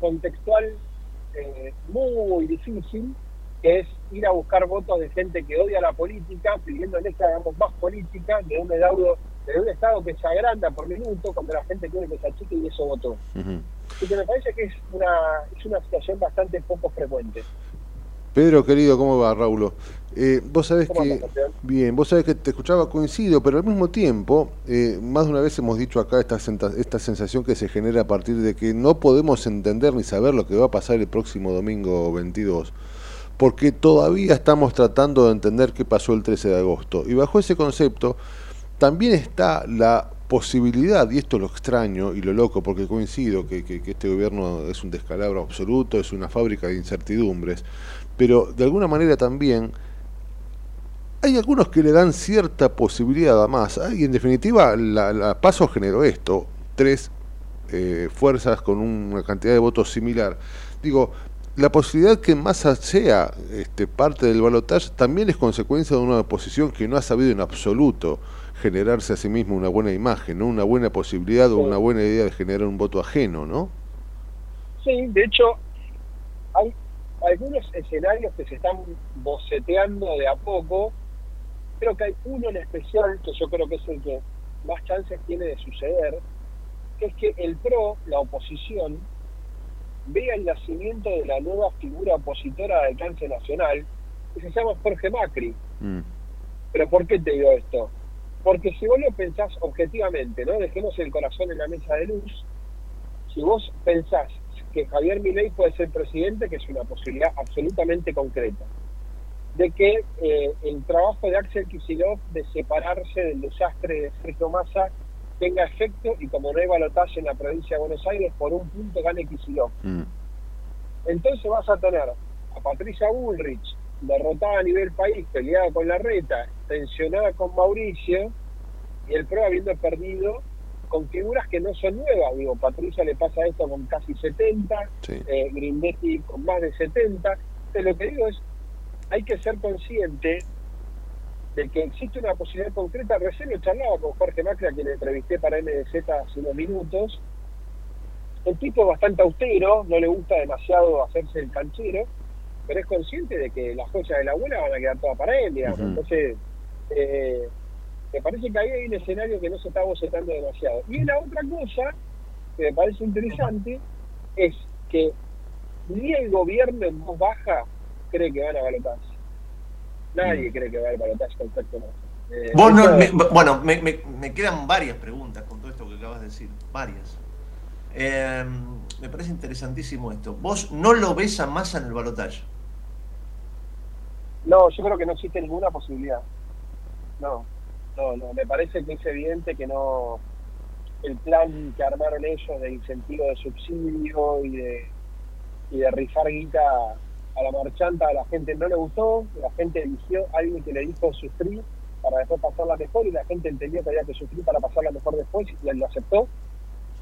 contextual eh, muy difícil, que es ir a buscar votos de gente que odia la política, pidiéndole que hagamos más política de un estado, de un estado que se agranda por minuto cuando la gente quiere que se achique y eso votó. Y que me parece que es una, es una situación bastante poco frecuente. Pedro, querido, ¿cómo va, Raúl? Eh, vos sabés que, bien, vos sabés que te escuchaba, coincido, pero al mismo tiempo, eh, más de una vez hemos dicho acá esta, esta sensación que se genera a partir de que no podemos entender ni saber lo que va a pasar el próximo domingo 22, porque todavía estamos tratando de entender qué pasó el 13 de agosto. Y bajo ese concepto, también está la posibilidad, y esto es lo extraño y lo loco, porque coincido que, este gobierno es un descalabro absoluto, es una fábrica de incertidumbres, pero de alguna manera también hay algunos que le dan cierta posibilidad a más. Y en definitiva, la, Paso generó esto, tres eh, fuerzas con una cantidad de votos similar. Digo, la posibilidad que Massa sea este, parte del balotaje también es consecuencia de una oposición que no ha sabido en absoluto generarse a sí mismo una buena imagen, ¿no? una buena posibilidad o una buena idea de generar un voto ajeno, ¿no? Sí, de hecho, hay algunos escenarios que se están boceteando de a poco creo que hay uno en especial que yo creo que es el que más chances tiene de suceder, que es que el PRO, la oposición, vea el nacimiento de la nueva figura opositora de alcance nacional, que se llama Jorge Macri. Mm. Pero ¿por qué te digo esto? Porque si vos lo pensás objetivamente, ¿no? Dejemos el corazón en la mesa de luz. Si vos pensás que Javier Milei puede ser presidente, que es una posibilidad absolutamente concreta, de que eh, el trabajo de Axel Kicillof de separarse del desastre de Sergio Massa tenga efecto y como no hay balotaje en la provincia de Buenos Aires, por un punto gane Kicillof. Mm. Entonces vas a tener a Patricia Bullrich derrotada a nivel país, peleada con la reta, tensionada con Mauricio, y el PRO habiendo perdido con figuras que no son nuevas. Digo, Patricia le pasa esto con casi 70, eh, Grindetti con más de 70. Entonces, lo que digo es, hay que ser consciente de que existe una posibilidad concreta. Recién lo charlaba con Jorge Macri, a quien entrevisté para MDZ hace unos minutos. El tipo es bastante austero, no le gusta demasiado hacerse el canchero, pero es consciente de que las joyas de la abuela van a quedar todas para él, digamos. Entonces, eh, me parece que ahí hay un escenario que no se está bocetando demasiado. Y la otra cosa que me parece interesante es que ni el gobierno en voz baja cree que van a balotaje. Nadie cree que va a haber balotaje con eh, bueno, me, me, quedan varias preguntas con todo esto que acabas de decir, varias. Eh, me parece interesantísimo esto. ¿Vos no lo ves a Massa en el balotaje? No, yo creo que no existe ninguna posibilidad. No, no, no. Me parece que es evidente que no. El plan que armaron ellos de incentivo de subsidio y de, y de rifar guita a la marchanta a la gente no le gustó, la gente eligió a alguien que le dijo sufrir para después pasarla mejor y la gente entendió que había que sufrir para pasarla mejor después y él lo aceptó.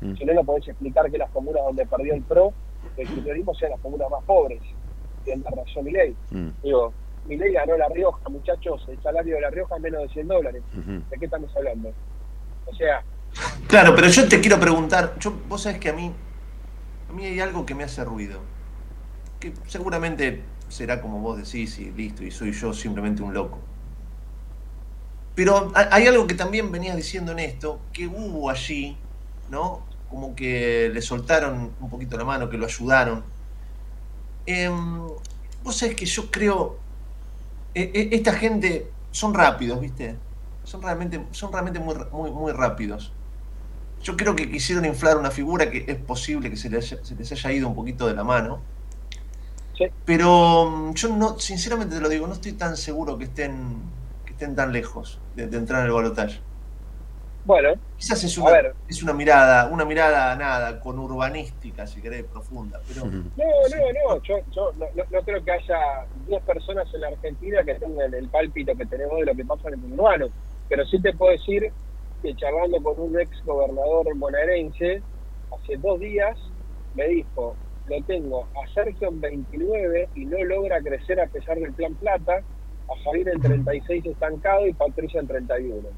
Mm. Si no, lo podés explicar que las comunas donde perdió el PRO, el kirchnerismo sean las comunas más pobres. Tiene razón mi ley. Mm. Digo, mi ley ganó La Rioja, muchachos, el salario de La Rioja es menos de 100 dólares. ¿De qué estamos hablando? O sea... Claro, pero yo te quiero preguntar, yo, vos sabés que a mí, a mí hay algo que me hace ruido que seguramente será como vos decís y listo, y soy yo simplemente un loco. Pero hay algo que también venías diciendo en esto, que hubo allí, ¿no? Como que le soltaron un poquito la mano, que lo ayudaron. Em, vos sabés que yo creo, e, e, esta gente son rápidos, ¿viste? Son realmente, son realmente muy, muy, muy rápidos. Yo creo que quisieron inflar una figura que es posible que se les se les haya ido un poquito de la mano pero mm, yo no, sinceramente te lo digo, no estoy tan seguro que estén, que estén tan lejos de, entrar en el balotaje. Bueno, quizás es una, es una mirada, una mirada nada, con urbanística, si querés, profunda. Pero... No, no, no, yo, yo no, creo que haya 10 personas en la Argentina que tengan el pálpito que tenemos de lo que pasa en el urbano. Pero sí te puedo decir que charlando con un ex gobernador bonaerense, hace dos días me dijo, lo tengo a Sergio en 29 y no logra crecer a pesar del plan plata, a Javier en 36 estancado y Patricia en 31.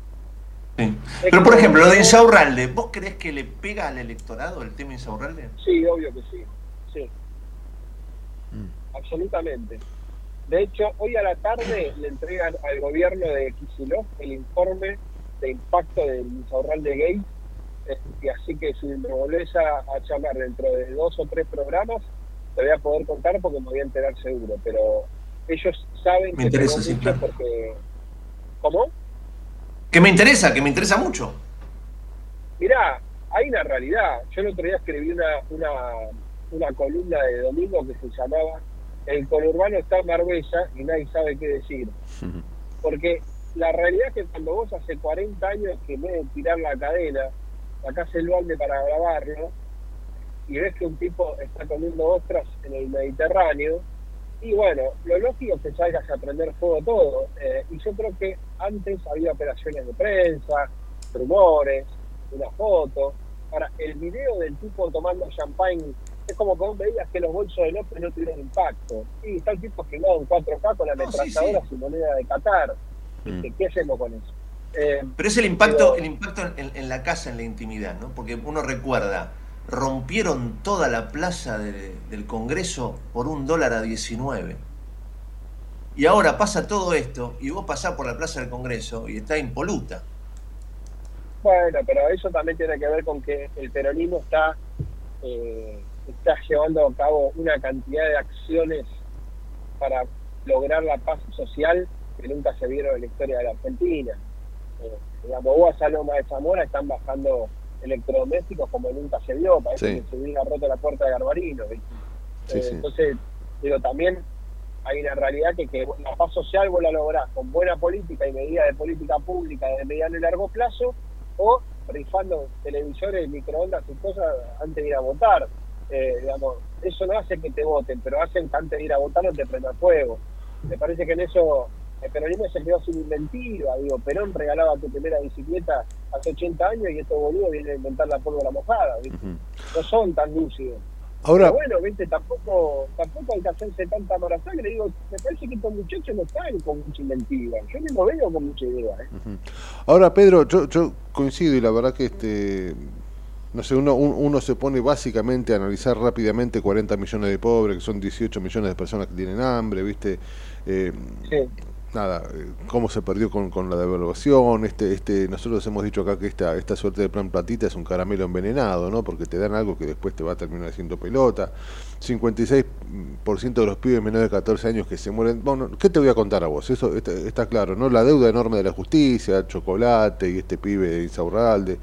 Pero por ejemplo, lo de Insaurralde, ¿vos crees que le pega al electorado el tema Insaurralde? Sí, obvio que sí, sí. Mm. Absolutamente. De hecho, hoy a la tarde le entregan al gobierno de Kicillof el informe de impacto del Insaurralde Gay y así que si me volvés a, a, llamar dentro de dos o tres programas, te voy a poder contar porque me voy a enterar seguro. Pero ellos saben Me que interesa, sí, mucho claro. porque... ¿Cómo? Que me interesa, que me interesa mucho. Mirá, hay una realidad. Yo el otro día escribí una, una, una columna de domingo que se llamaba El conurbano está en Marbella y nadie sabe qué decir. Porque la realidad es que cuando vos hace 40 años que en vez de tirar la cadena, sacás el balde para grabarlo y ves que un tipo está comiendo ostras en el Mediterráneo, y bueno, lo lógico es que salgas a prender fuego todo. Eh, y yo creo que antes había operaciones de prensa, rumores, una foto. Ahora, el video del tipo tomando champagne es como que vos veías que los bolsos de López no tuvieron impacto. Y está el tipo filmado en 4K con la No, sí, ametralladora sí. sin moneda de Qatar. ¿Viste? ¿Qué hacemos con eso? Eh, Pero es el impacto, pero- el impacto en, en la casa, en la intimidad, ¿no? Porque uno recuerda, rompieron toda la plaza de- del Congreso por un dólar a 19. Y ahora pasa todo esto y vos pasás por la plaza del Congreso y está impoluta. Bueno, pero eso también tiene que ver con que el peronismo está, eh, está llevando a cabo una cantidad de acciones para lograr la paz social que nunca se vieron en la historia de la Argentina. Eh, digamos, vos a Loma de Zamora están bajando electrodomésticos como nunca se vio, parece Sí. que se hubiera roto la puerta de Garbarino. ¿viste? Sí, Eh, sí. Entonces, digo, también hay una realidad que, que la paz social vos la lográs con buena política y medidas de política pública de mediano y largo plazo, o rifando televisores, microondas y cosas antes de ir a votar. Eh, digamos, eso no hace que te voten, pero hacen que antes de ir a votar no te prendan fuego. Me parece que en eso el peronismo se quedó sin inventiva. Digo, Perón regalaba tu primera bicicleta hace 80 años y estos boludos vienen a inventar la pólvora mojada. ¿viste? No son tan lúcidos. Ahora, Pero bueno, viste, tampoco, tampoco hay que hacerse tanta sangre. Digo, me parece que estos muchachos no están con mucha inventiva. Yo lo veo con mucha idea. ¿eh? Ahora, Pedro, yo, yo coincido y la verdad que este no sé, uno, un- uno se pone básicamente a analizar rápidamente 40 millones de pobres, que son 18 millones de personas que tienen hambre, ¿viste? Eh, Nada, eh, cómo se perdió con, con la devaluación, este, este, nosotros hemos dicho acá que esta, esta suerte de plan platita es un caramelo envenenado, ¿no? Porque te dan algo que después te va a terminar haciendo pelota. 56% de los pibes menores de 14 años que se mueren. Bueno, ¿qué te voy a contar a vos? Eso está, está claro, ¿no? La deuda enorme de la justicia, chocolate y este pibe de Insaurralde.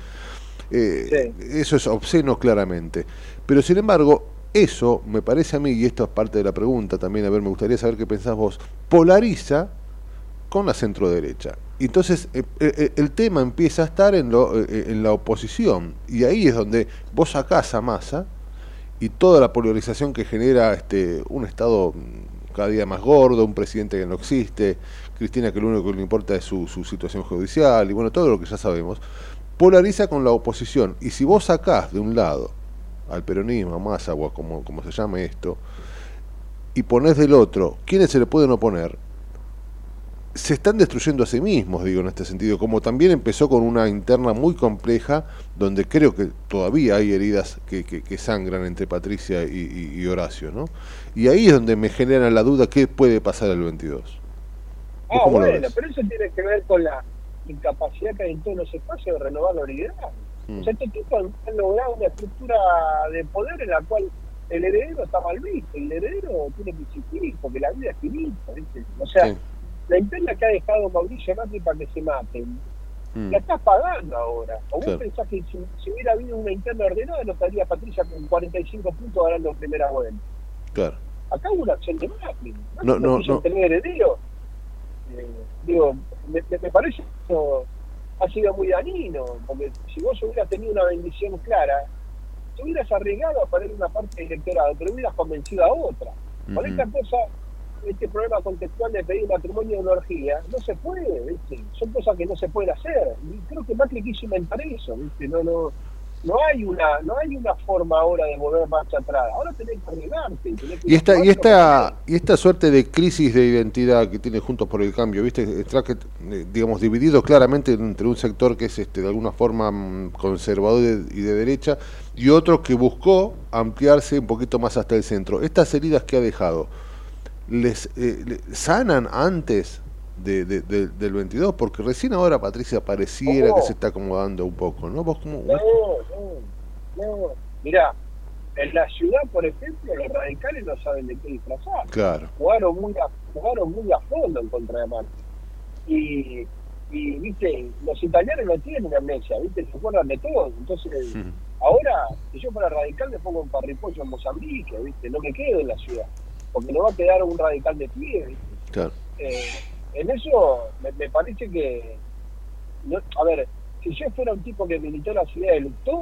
Eh, Eso es obsceno claramente. Pero sin embargo, eso me parece a mí, y esto es parte de la pregunta también, a ver, me gustaría saber qué pensás vos, polariza con la centroderecha. Entonces, eh, eh, el tema empieza a estar en, lo, eh, en la oposición, y ahí es donde vos sacás a Massa y toda la polarización que genera este un Estado cada día más gordo, un presidente que no existe, Cristina que lo único que le importa es su, situación judicial, y bueno, todo lo que ya sabemos, polariza con la oposición. Y si vos sacás de un lado al peronismo, a Massa, o como, como se llame esto, y ponés del otro, ¿quiénes se le pueden oponer? Se están destruyendo a sí mismos, digo, en este sentido, como también empezó con una interna muy compleja, donde creo que todavía hay heridas que, que, que sangran entre Patricia y, y- y Horacio, ¿no? Y ahí es donde me genera la duda qué puede pasar el 22. ¿Vos Ah, lo bueno, pero eso tiene que ver con la incapacidad que hay en todos los espacios de renovar la liderazgo. Mm. O sea, estos tipos han- logrado una estructura de poder en la cual el heredero está mal visto, el heredero tiene que existir, porque la vida es finita, ¿viste? O sea, Sí. La interna que ha dejado Mauricio Macri para que se maten, Mm. la estás pagando ahora. O vos Claro. pensás que si, si hubiera habido una interna ordenada, no estaría Patricia con 45 puntos ganando primera vuelta. Claro. Acá hubo una acción de Macri. No, no, no. tener heredero. Eh, digo, me, me- parece que eso ha sido muy dañino, porque si vos hubieras tenido una bendición clara, te hubieras arriesgado a perder una parte del electorado, pero hubieras convencido a otra. Con esta cosa, este problema contextual de pedir matrimonio de una orgía, no se puede, ¿viste? Son cosas que no se pueden hacer. Y creo que Macri quiso inventar eso, ¿viste? No, no, no hay una, no hay una forma ahora de volver marcha atrás. Ahora tenés que tenés que Y esta, y esta, y esta suerte de crisis de identidad que tiene Juntos por el Cambio, ¿viste? Está que, eh, digamos, dividido claramente entre un sector que es este, de alguna forma mm, conservador y de derecha y otro que buscó ampliarse un poquito más hasta el centro. Estas heridas que ha dejado, ¿les eh, le- sanan antes de, de- de- del 22? Porque recién ahora Patricia pareciera No. que se está acomodando un poco, ¿no? ¿Vos cómo, No, no, no. Mirá, En la ciudad, por ejemplo, los radicales no saben de qué disfrazar. Claro. Jugaron muy a, jugaron muy a fondo en contra de Macri. Y, y, viste, los italianos no tienen amnesia, viste, se acuerdan de todo. Entonces, ahora, si yo fuera radical, me pongo un parripollo en Mozambique, viste, no me quedo en la ciudad. Porque no va a quedar un radical de pie. Claro. Eh, en eso me, me parece que, no- a ver, si yo fuera un tipo que militó en la ciudad de Luctó,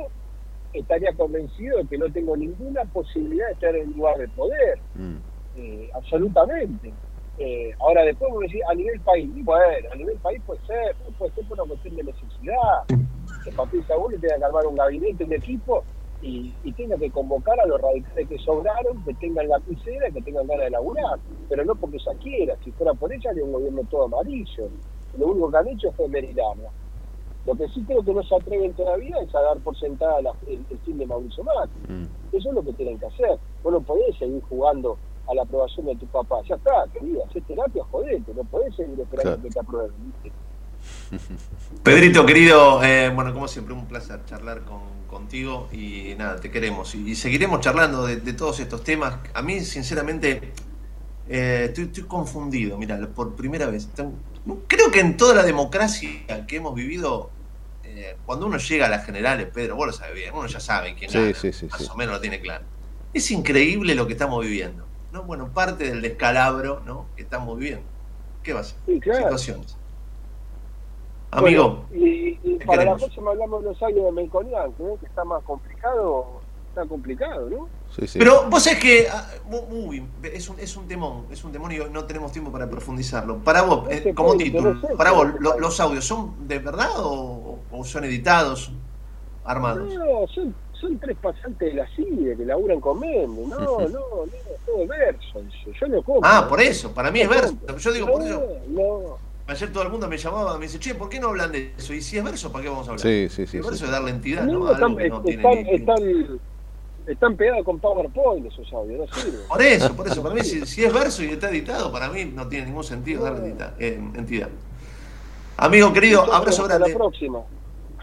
estaría convencido de que no tengo ninguna posibilidad de estar en lugar de poder, Mm. eh, absolutamente. Eh, ahora después vos decís, a nivel país, y bueno, a nivel país puede ser, puede ser por una cuestión de necesidad, que Papi Saúl le tenga que armar un gabinete, un equipo, y, y tenga que convocar a los radicales que sobraron, que tengan la lapicera, que tengan ganas de laburar, pero no porque ella quiera, si fuera por ella haría un gobierno todo amarillo. Lo único que han hecho fue meritarla. Lo que sí creo que no se atreven todavía es a dar por sentada la- el, el fin de Mauricio Macri. Mm. Eso es lo que tienen que hacer. Vos no podés seguir jugando a la aprobación de tu papá. Ya está, querida, haces terapia, jodete. No podés seguir esperando Claro. que te aprueben. ¿viste? Pedrito, querido, eh, bueno, como siempre, un placer charlar con, contigo y nada, te queremos. Y, y seguiremos charlando de, de todos estos temas. A mí, sinceramente, eh, estoy, estoy confundido, mira, por primera vez. Creo que en toda la democracia que hemos vivido, eh, cuando uno llega a las generales, Pedro, vos lo sabes bien, uno ya sabe quién Sí, gana, sí, sí, más sí. o menos lo tiene claro. Es increíble lo que estamos viviendo. ¿no? Bueno, parte del descalabro ¿no? que estamos viviendo. ¿Qué va a ser? Sí, claro. Situaciones. Amigo, Bueno, y, para queremos. la próxima hablamos de los años de Melconian, ¿eh? que está más complicado. Está complicado, ¿no? Sí, sí. Pero vos sabés que ah, mu- muy, es un, es un temón, es un temón y no tenemos tiempo para profundizarlo. Para vos, eh, como punto, título, no sé, para vos, lo- ¿los audios son de verdad o, o son editados, armados? No, son, son tres pasantes de la CIDE que laburan con Méndez. No, no, no, todo verso. Yo no compro. Ah, por eso, para mí es verso. Yo digo por No, eso. No, Ayer todo el mundo me llamaba, me dice, che, ¿por qué no hablan de eso? Y si es verso, ¿para qué vamos a hablar? Sí, sí, sí, El sí. verso es darle entidad, No, están, Algo que no tiene están, están, están pegados con PowerPoint esos audios, no sirven. Por eso, por eso, para mí si, si es verso y está editado, para mí no tiene ningún sentido darle eh, entidad. Amigo querido, Entonces, abrazo hasta grande. la próxima.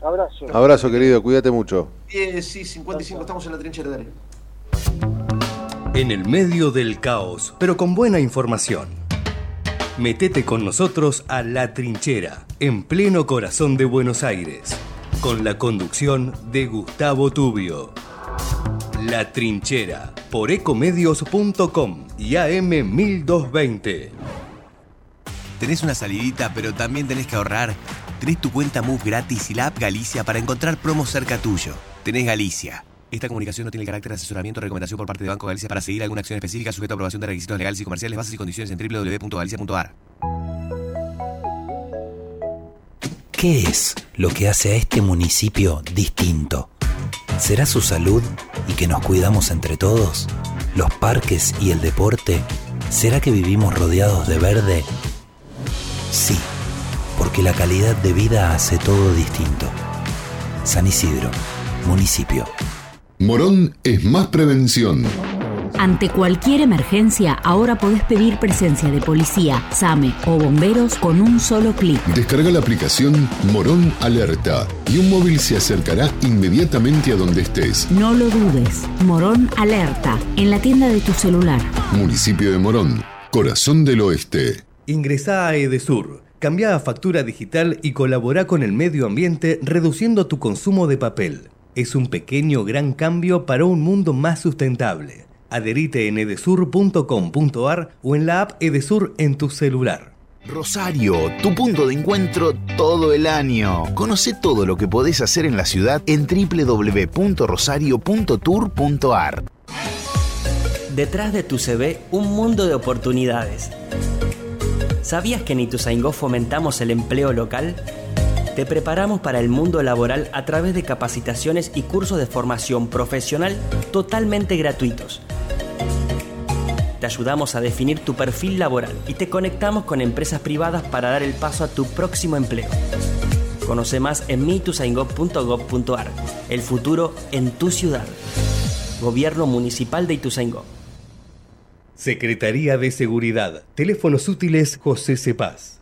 Abrazo. Abrazo, querido, cuídate mucho. 10 y 55, estamos en la trinchera, dale. En el medio del caos, pero con buena información. Metete con nosotros a La Trinchera, en pleno corazón de Buenos Aires, con la conducción de Gustavo Tubio. La Trinchera, por ecomedios.com y AM 1220. ¿Tenés una salidita pero también tenés que ahorrar? Tenés tu cuenta Move gratis y la app Galicia para encontrar promos cerca tuyo. Tenés Galicia. Esta comunicación no tiene carácter de asesoramiento o recomendación por parte de Banco Galicia para seguir alguna acción específica sujeta a aprobación de requisitos legales y comerciales, bases y condiciones en www.galicia.ar. ¿Qué es lo que hace a este municipio distinto? ¿Será su salud y que nos cuidamos entre todos? ¿Los parques y el deporte? ¿Será que vivimos rodeados de verde? Sí, porque la calidad de vida hace todo distinto. San Isidro, municipio. Morón es más prevención. Ante cualquier emergencia, ahora podés pedir presencia de policía, SAME o bomberos con un solo clic. Descarga la aplicación Morón Alerta y un móvil se acercará inmediatamente a donde estés. No lo dudes. Morón Alerta, en la tienda de tu celular. Municipio de Morón, corazón del oeste. Ingresá a Edesur, cambia a factura digital y colabora con el medio ambiente reduciendo tu consumo de papel. Es un pequeño gran cambio para un mundo más sustentable. Adherite en edesur.com.ar o en la app Edesur en tu celular. Rosario, tu punto de encuentro todo el año. Conoce todo lo que podés hacer en la ciudad en www.rosario.tour.ar. Detrás de tu CV, un mundo de oportunidades. ¿Sabías que en Ituzaingó fomentamos el empleo local? Te preparamos para el mundo laboral a través de capacitaciones y cursos de formación profesional totalmente gratuitos. Te ayudamos a definir tu perfil laboral y te conectamos con empresas privadas para dar el paso a tu próximo empleo. Conoce más en mituzaingó.gov.ar. El futuro en tu ciudad. Gobierno Municipal de Ituzaingó. Secretaría de Seguridad. Teléfonos útiles José Cepaz.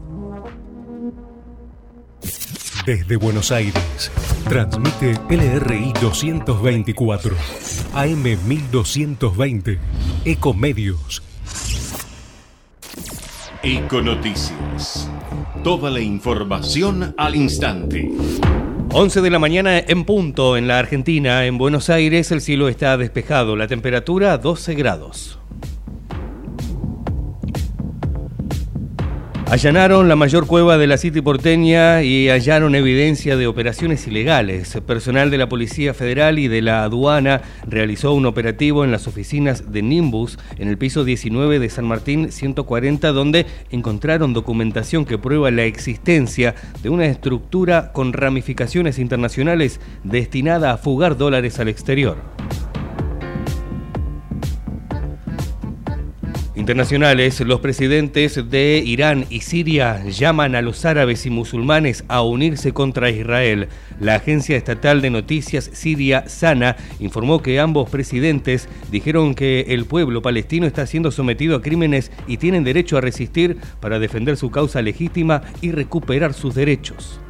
Desde Buenos Aires, transmite LRI 224, AM 1220, Ecomedios. Econoticias. Toda la información al instante. 11 de la mañana en punto en la Argentina, en Buenos Aires el cielo está despejado, la temperatura 12 grados. Allanaron la mayor cueva de la City porteña y hallaron evidencia de operaciones ilegales. Personal de la Policía Federal y de la aduana realizó un operativo en las oficinas de Nimbus en el piso 19 de San Martín 140 donde encontraron documentación que prueba la existencia de una estructura con ramificaciones internacionales destinada a fugar dólares al exterior. Internacionales, los presidentes de Irán y Siria llaman a los árabes y musulmanes a unirse contra Israel. La agencia estatal de noticias siria Sana informó que ambos presidentes dijeron que el pueblo palestino está siendo sometido a crímenes y tienen derecho a resistir para defender su causa legítima y recuperar sus derechos.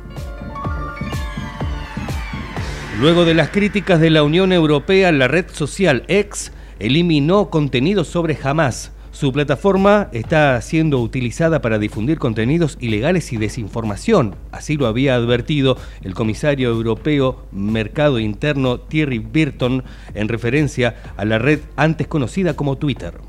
Luego de las críticas de la Unión Europea, la red social X eliminó contenido sobre Hamas. Su plataforma está siendo utilizada para difundir contenidos ilegales y desinformación. Así lo había advertido el comisario europeo Mercado Interno Thierry Burton en referencia a la red antes conocida como Twitter.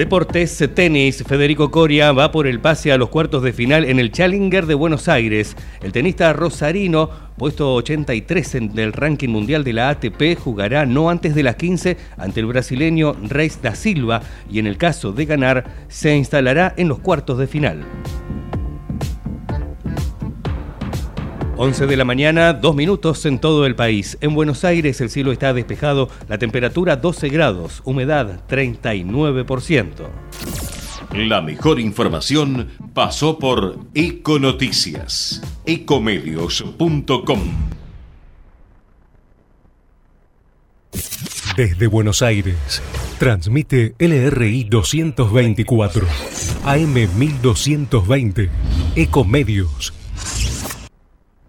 Deportes, tenis, Federico Coria va por el pase a los cuartos de final en el Challenger de Buenos Aires. El tenista rosarino, puesto 83 en el ranking mundial de la ATP, jugará no antes de las 15 ante el brasileño Reis da Silva y en el caso de ganar se instalará en los cuartos de final. 11 de la mañana, dos minutos en todo el país. En Buenos Aires el cielo está despejado, la temperatura 12 grados, humedad 39%. La mejor información pasó por Econoticias, ecomedios.com. Desde Buenos Aires, transmite LRI 224, AM 1220, Ecomedios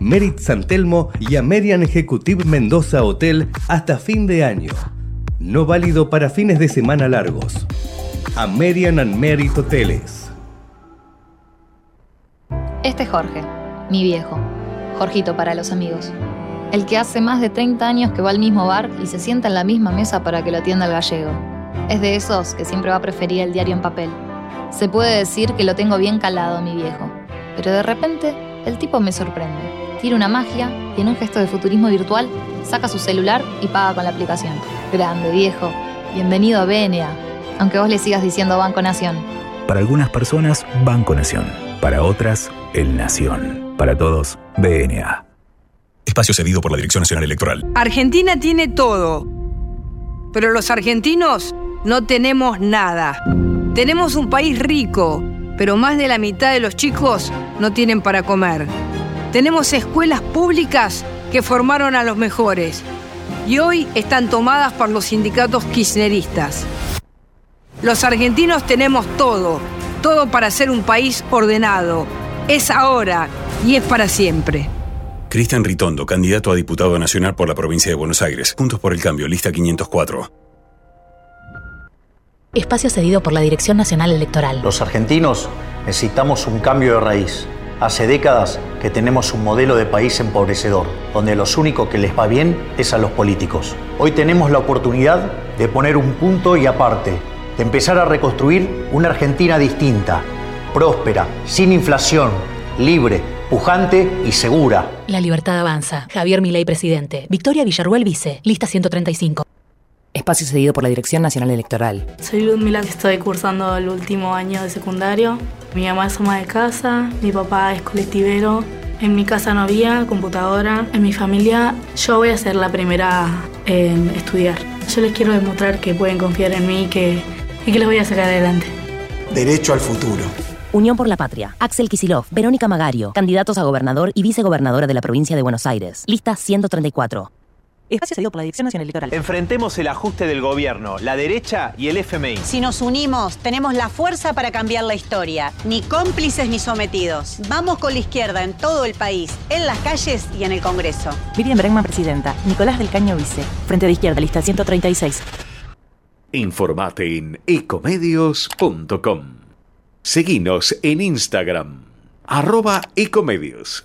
Merit San Telmo y Amerian Executive Mendoza Hotel hasta fin de año. No válido para fines de semana largos. American and Merit Hoteles. Este es Jorge, mi viejo. Jorgito para los amigos. El que hace más de 30 años que va al mismo bar y se sienta en la misma mesa para que lo atienda el gallego. Es de esos que siempre va a preferir el diario en papel. Se puede decir que lo tengo bien calado, mi viejo. Pero de repente, el tipo me sorprende. Tira una magia y en un gesto de futurismo virtual saca su celular y paga con la aplicación. Grande, viejo. Bienvenido a BNA. Aunque vos le sigas diciendo Banco Nación. Para algunas personas, Banco Nación. Para otras, El Nación. Para todos, BNA. Espacio cedido por la Dirección Nacional Electoral. Argentina tiene todo, pero los argentinos no tenemos nada. Tenemos un país rico, pero más de la mitad de los chicos no tienen para comer. Tenemos escuelas públicas que formaron a los mejores y hoy están tomadas por los sindicatos kirchneristas. Los argentinos tenemos todo, todo para ser un país ordenado. Es ahora y es para siempre. Cristian Ritondo, candidato a diputado nacional por la provincia de Buenos Aires. Juntos por el Cambio, lista 504. Espacio cedido por la Dirección Nacional Electoral. Los argentinos necesitamos un cambio de raíz. Hace décadas que tenemos un modelo de país empobrecedor, donde los únicos que les va bien es a los políticos. Hoy tenemos la oportunidad de poner un punto y aparte, de empezar a reconstruir una Argentina distinta, próspera, sin inflación, libre, pujante y segura. La libertad avanza. Javier Milei, presidente. Victoria Villarruel, vice. Lista 135. Espacio cedido por la Dirección Nacional Electoral. Soy Ludmila, estoy cursando el último año de secundario. Mi mamá es ama de casa, mi papá es colectivero. En mi casa no había computadora. En mi familia yo voy a ser la primera en estudiar. Yo les quiero demostrar que pueden confiar en mí y que, y que les voy a sacar adelante. Derecho al futuro. Unión por la Patria. Axel Kisilov, Verónica Magario, candidatos a gobernador y vicegobernadora de la provincia de Buenos Aires. Lista 134. Espacio cedido por la Dirección Nacional Electoral. Enfrentemos el ajuste del gobierno, la derecha y el FMI. Si nos unimos, tenemos la fuerza para cambiar la historia. Ni cómplices ni sometidos. Vamos con la izquierda en todo el país, en las calles y en el Congreso. Miriam Bregman, presidenta. Nicolás del Caño, vice. Frente de izquierda, lista 136. Informate en ecomedios.com. Seguinos en Instagram, arroba ecomedios.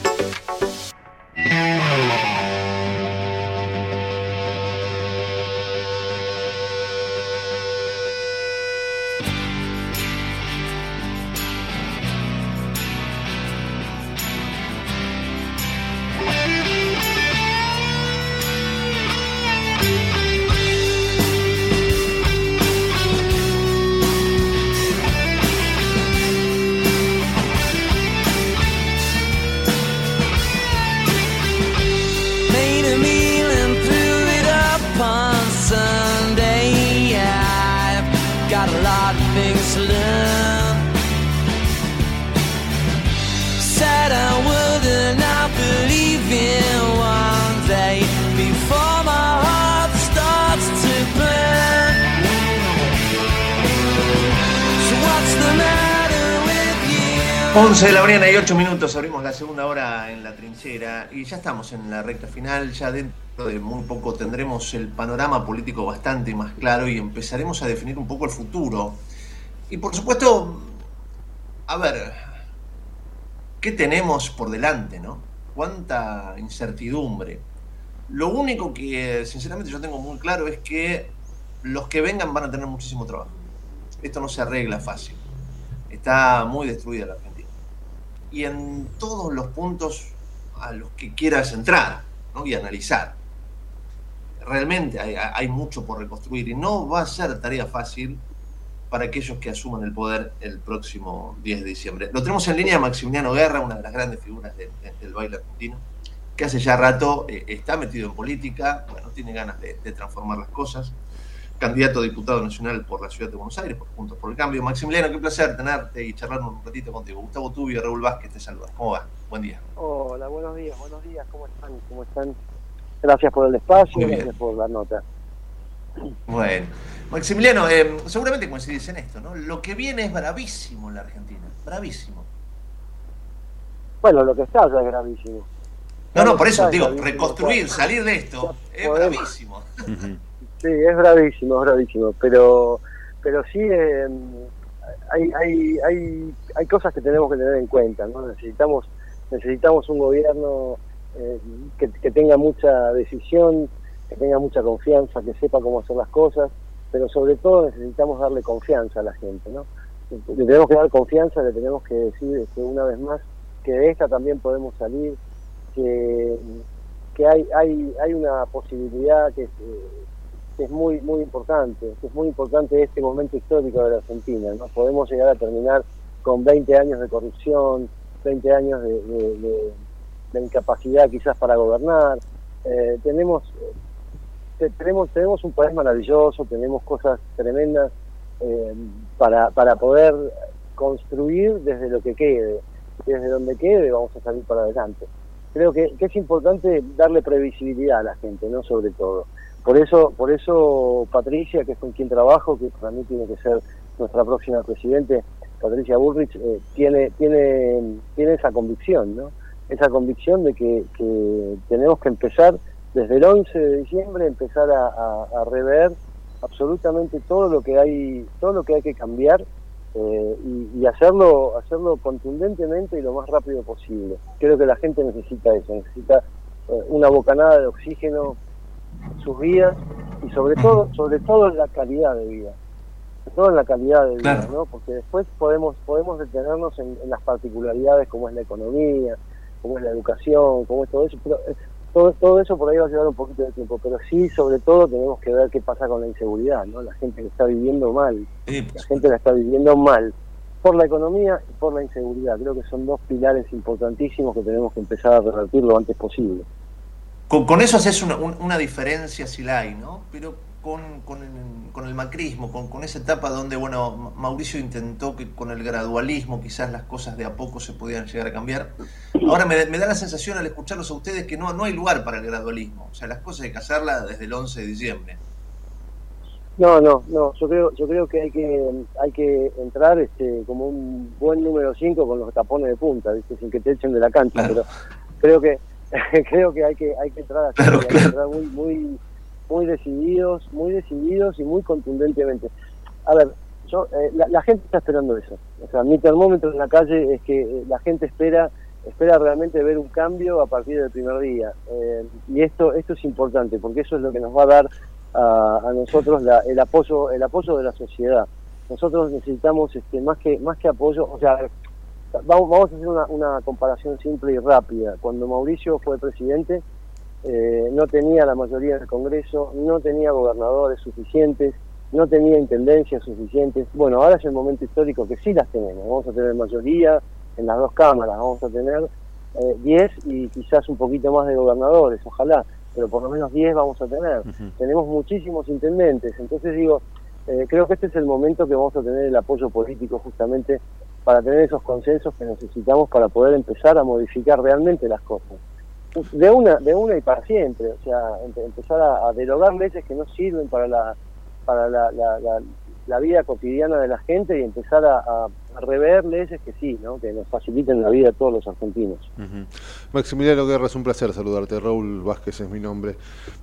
11 de la mañana y 8 minutos, abrimos la segunda hora en la trinchera y ya estamos en la recta final, ya dentro de muy poco tendremos el panorama político bastante más claro y empezaremos a definir un poco el futuro. Y por supuesto, a ver, ¿qué tenemos por delante, no? Cuánta incertidumbre. Lo único que sinceramente yo tengo muy claro es que los que vengan van a tener muchísimo trabajo. Esto no se arregla fácil. Está muy destruida la Argentina y en todos los puntos a los que quieras entrar y analizar. Realmente hay, mucho por reconstruir y no va a ser tarea fácil para aquellos que asuman el poder el próximo 10 de diciembre. Lo tenemos en línea Maximiliano Guerra, una de las grandes figuras del baile argentino, que hace ya rato eh, está metido en política, bueno, tiene ganas de transformar las cosas candidato a diputado nacional por la ciudad de Buenos Aires, por Juntos por el Cambio. Maximiliano, qué placer tenerte y charlar un ratito contigo. Gustavo Tubio y Raúl Vázquez te saludan. ¿Cómo va? Buen día. Hola, buenos días, buenos días. ¿Cómo están? ¿Cómo están? Gracias por el espacio, gracias por la nota. Bueno, Maximiliano, eh, seguramente coincidís en esto, ¿no? Lo que viene es bravísimo en la Argentina, bravísimo. Bueno, lo que está ya es gravísimo. No, no, por eso digo, reconstruir, salir de esto, es bravísimo. Sí, es bravísimo, es bravísimo, pero, pero sí eh, hay, hay, hay, hay cosas que tenemos que tener en cuenta, ¿no? Necesitamos, necesitamos un gobierno eh, que, tenga mucha decisión, que tenga mucha confianza, que sepa cómo hacer las cosas, pero sobre todo necesitamos darle confianza a la gente, ¿no? Le tenemos que dar confianza, le tenemos que decir que una vez más que de esta también podemos salir, que, que hay, hay, hay una posibilidad que, es muy muy importante, es muy importante este momento histórico de la Argentina. ¿no? Podemos llegar a terminar con 20 años de corrupción, 20 años de, incapacidad quizás para gobernar. Eh, tenemos, tenemos, tenemos un país maravilloso, tenemos cosas tremendas eh, para, para poder construir desde lo que quede. Desde donde quede vamos a salir para adelante. Creo que, que es importante darle previsibilidad a la gente, no sobre todo. Por eso, por eso Patricia, que es con quien trabajo, que para mí tiene que ser nuestra próxima presidente, Patricia Bullrich, eh, tiene, tiene, tiene esa convicción, ¿no? Esa convicción de que, tenemos que empezar desde el 11 de diciembre, empezar a, rever absolutamente todo lo que hay, todo lo que hay que cambiar eh, y, hacerlo, hacerlo contundentemente y lo más rápido posible. Creo que la gente necesita eso, necesita eh, una bocanada de oxígeno sus vidas y sobre todo, sobre todo en la calidad de vida, sobre todo en la calidad de vida, ¿no? Porque después podemos podemos detenernos en, las particularidades como es la economía, como es la educación, como es todo eso, pero eh, todo, todo eso por ahí va a llevar un poquito de tiempo, pero sí, sobre todo tenemos que ver qué pasa con la inseguridad, ¿no? La gente que está viviendo mal, la gente la está viviendo mal por la economía y por la inseguridad. Creo que son dos pilares importantísimos que tenemos que empezar a revertir lo antes posible. Con, eso haces una, una, diferencia si la hay, ¿no? Pero con, con, el, macrismo, con, esa etapa donde, bueno, Mauricio intentó que con el gradualismo quizás las cosas de a poco se podían llegar a cambiar. Ahora me, da la sensación al escucharlos a ustedes que no, no hay lugar para el gradualismo. O sea, las cosas hay que hacerlas desde el 11 de diciembre. No, no, no. Yo creo, yo creo que hay que hay que entrar este, como un buen número 5 con los tapones de punta, ¿viste? sin que te echen de la cancha. Pero creo que creo que hay que hay que entrar así, hay que entrar muy muy muy decididos, muy decididos y muy contundentemente. A ver, yo eh, la, gente está esperando eso. O sea, mi termómetro en la calle es que eh, la gente espera espera realmente ver un cambio a partir del primer día. Eh, y esto esto es importante porque eso es lo que nos va a dar a, a nosotros la, el apoyo el apoyo de la sociedad. Nosotros necesitamos este más que más que apoyo, o sea, Vamos, a hacer una, comparación simple y rápida. Cuando Mauricio fue presidente, eh, no tenía la mayoría del Congreso, no tenía gobernadores suficientes, no tenía intendencias suficientes. Bueno, ahora es el momento histórico que sí las tenemos. Vamos a tener mayoría en las dos cámaras, vamos a tener 10 eh, y quizás un poquito más de gobernadores, ojalá, pero por lo menos 10 vamos a tener. Tenemos muchísimos intendentes, entonces digo, eh, creo que este es el momento que vamos a tener el apoyo político justamente para tener esos consensos que necesitamos para poder empezar a modificar realmente las cosas. De una, de una y para siempre, o sea, empezar a, derogar leyes que no sirven para la, para la, la, vida cotidiana de la gente y empezar a, rever leyes que sí, ¿no? que nos faciliten la vida a todos los argentinos. Maximiliano Guerra, es un placer saludarte. Raúl Vázquez es mi nombre.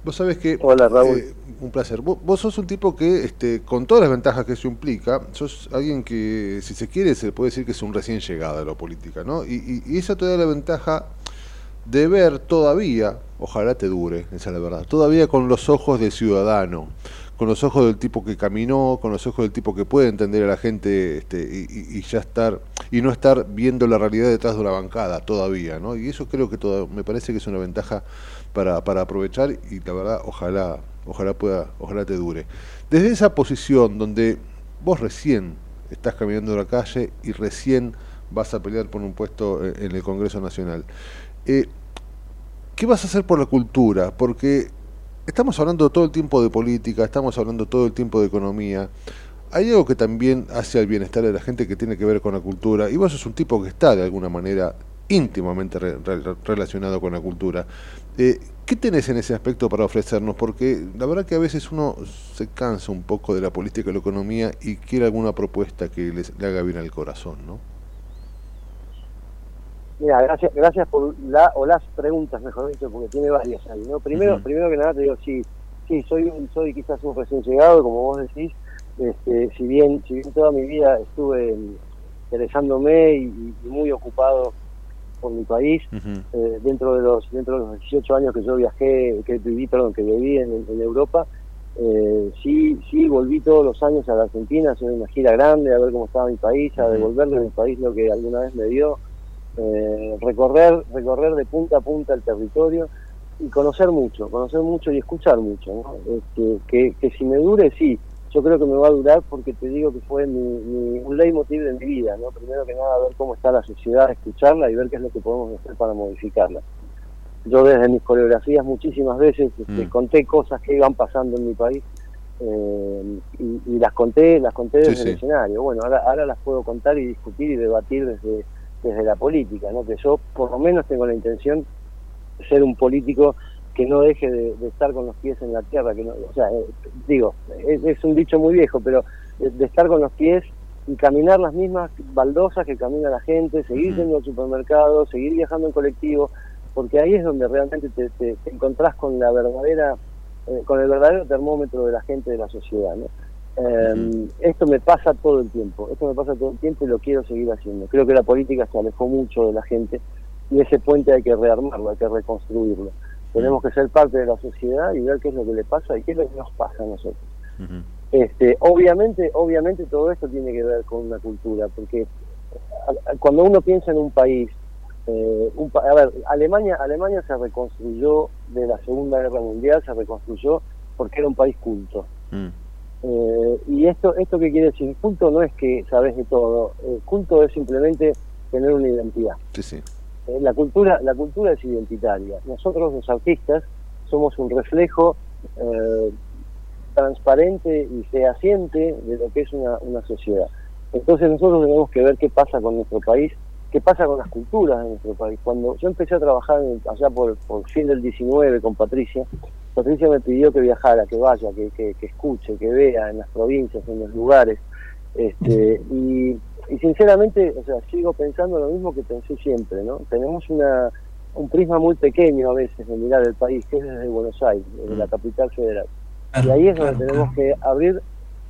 Vos sabés que... Hola, Raúl. eh, un placer. Vos, vos sos un tipo que, este, con todas las ventajas que eso implica, sos alguien que, si se quiere, se puede decir que es un recién llegado a la política, ¿no? Y, y, y eso te da la ventaja de ver todavía, ojalá te dure, esa es la verdad, todavía con los ojos del ciudadano, con los ojos del tipo que caminó, con los ojos del tipo que puede entender a la gente este, y, ya estar, y no estar viendo la realidad detrás de una bancada todavía, ¿no? Y eso creo que toda- me parece que es una ventaja para, aprovechar y la verdad, ojalá, ojalá pueda, ojalá te dure. Desde esa posición donde vos recién estás caminando la calle y recién vas a pelear por un puesto en el Congreso Nacional. Eh, ¿Qué vas a hacer por la cultura? Porque estamos hablando todo el tiempo de política, estamos hablando todo el tiempo de economía. Hay algo que también hace al bienestar de la gente que tiene que ver con la cultura, y vos sos un tipo que está de alguna manera íntimamente re- re- relacionado con la cultura. Eh, ¿Qué tenés en ese aspecto para ofrecernos? Porque la verdad que a veces uno se cansa un poco de la política y la economía y quiere alguna propuesta que les, le haga bien al corazón, ¿no? Mira, gracias, gracias por la o las preguntas, mejor dicho, porque tiene varias ahí, ¿no? Primero, primero que nada te digo, sí, sí, soy un- soy quizás un recién llegado, como vos decís, este, si bien, si bien toda mi vida estuve interesándome y, muy ocupado por mi país, eh, dentro de los dentro de los 18 años que yo viajé, que viví, perdón, que viví en, en Europa, eh, sí, sí volví todos los años a la Argentina, a hacer una gira grande, a ver cómo estaba mi país, a devolverle a mi país lo que alguna vez me dio, eh, recorrer, recorrer de punta a punta el territorio y conocer mucho, conocer mucho y escuchar mucho, ¿no? Este, que, que si me dure, sí, yo creo que me va a durar porque te digo que fue mi, mi- un leitmotiv de mi vida, ¿no? Primero que nada, ver cómo está la sociedad, escucharla y ver qué es lo que podemos hacer para modificarla. Yo desde mis coreografías muchísimas veces este, Mm. conté cosas que iban pasando en mi país eh, y, y las conté, las conté Sí, desde el sí. escenario. Bueno, ahora, ahora las puedo contar y discutir y debatir desde, desde la política, ¿no? Que yo por lo menos tengo la intención de ser un político que no deje de, de estar con los pies en la tierra, que no, o sea, eh, digo, es, es un dicho muy viejo, pero de, de estar con los pies y caminar las mismas baldosas que camina la gente, seguir yendo al supermercado, seguir viajando en colectivo, porque ahí es donde realmente te, te- te encontrás con la verdadera, eh, con el verdadero termómetro de la gente de la sociedad, ¿no? Eh, Esto me pasa todo el tiempo, esto me pasa todo el tiempo y lo quiero seguir haciendo. Creo que la política se alejó mucho de la gente y ese puente hay que rearmarlo, hay que reconstruirlo. Tenemos que ser parte de la sociedad y ver qué es lo que le pasa y qué es lo que nos pasa a nosotros. Este, obviamente, obviamente todo esto tiene que ver con una cultura, porque cuando uno piensa en un país, eh, un pa- a ver, Alemania, Alemania se reconstruyó de la Segunda Guerra Mundial, se reconstruyó porque era un país culto. Eh, y esto, esto qué quiere decir, culto no es que sabes de todo, eh, culto es simplemente tener una identidad. Sí, sí. Eh, la cultura la cultura es identitaria nosotros los artistas somos un reflejo eh, transparente y fehaciente de lo que es una, una sociedad entonces nosotros tenemos que ver qué pasa con nuestro país qué pasa con las culturas de nuestro país cuando yo empecé a trabajar en- allá por, por fin del 19 con Patricia Patricia me pidió que viajara que vaya que, que, que escuche que vea en las provincias en los lugares este, y, y sinceramente, o sea, sigo pensando lo mismo que pensé siempre, ¿no? Tenemos una, un prisma muy pequeño a veces de mirar el país, que es desde Buenos Aires, desde la capital federal. y ahí es donde tenemos que abrir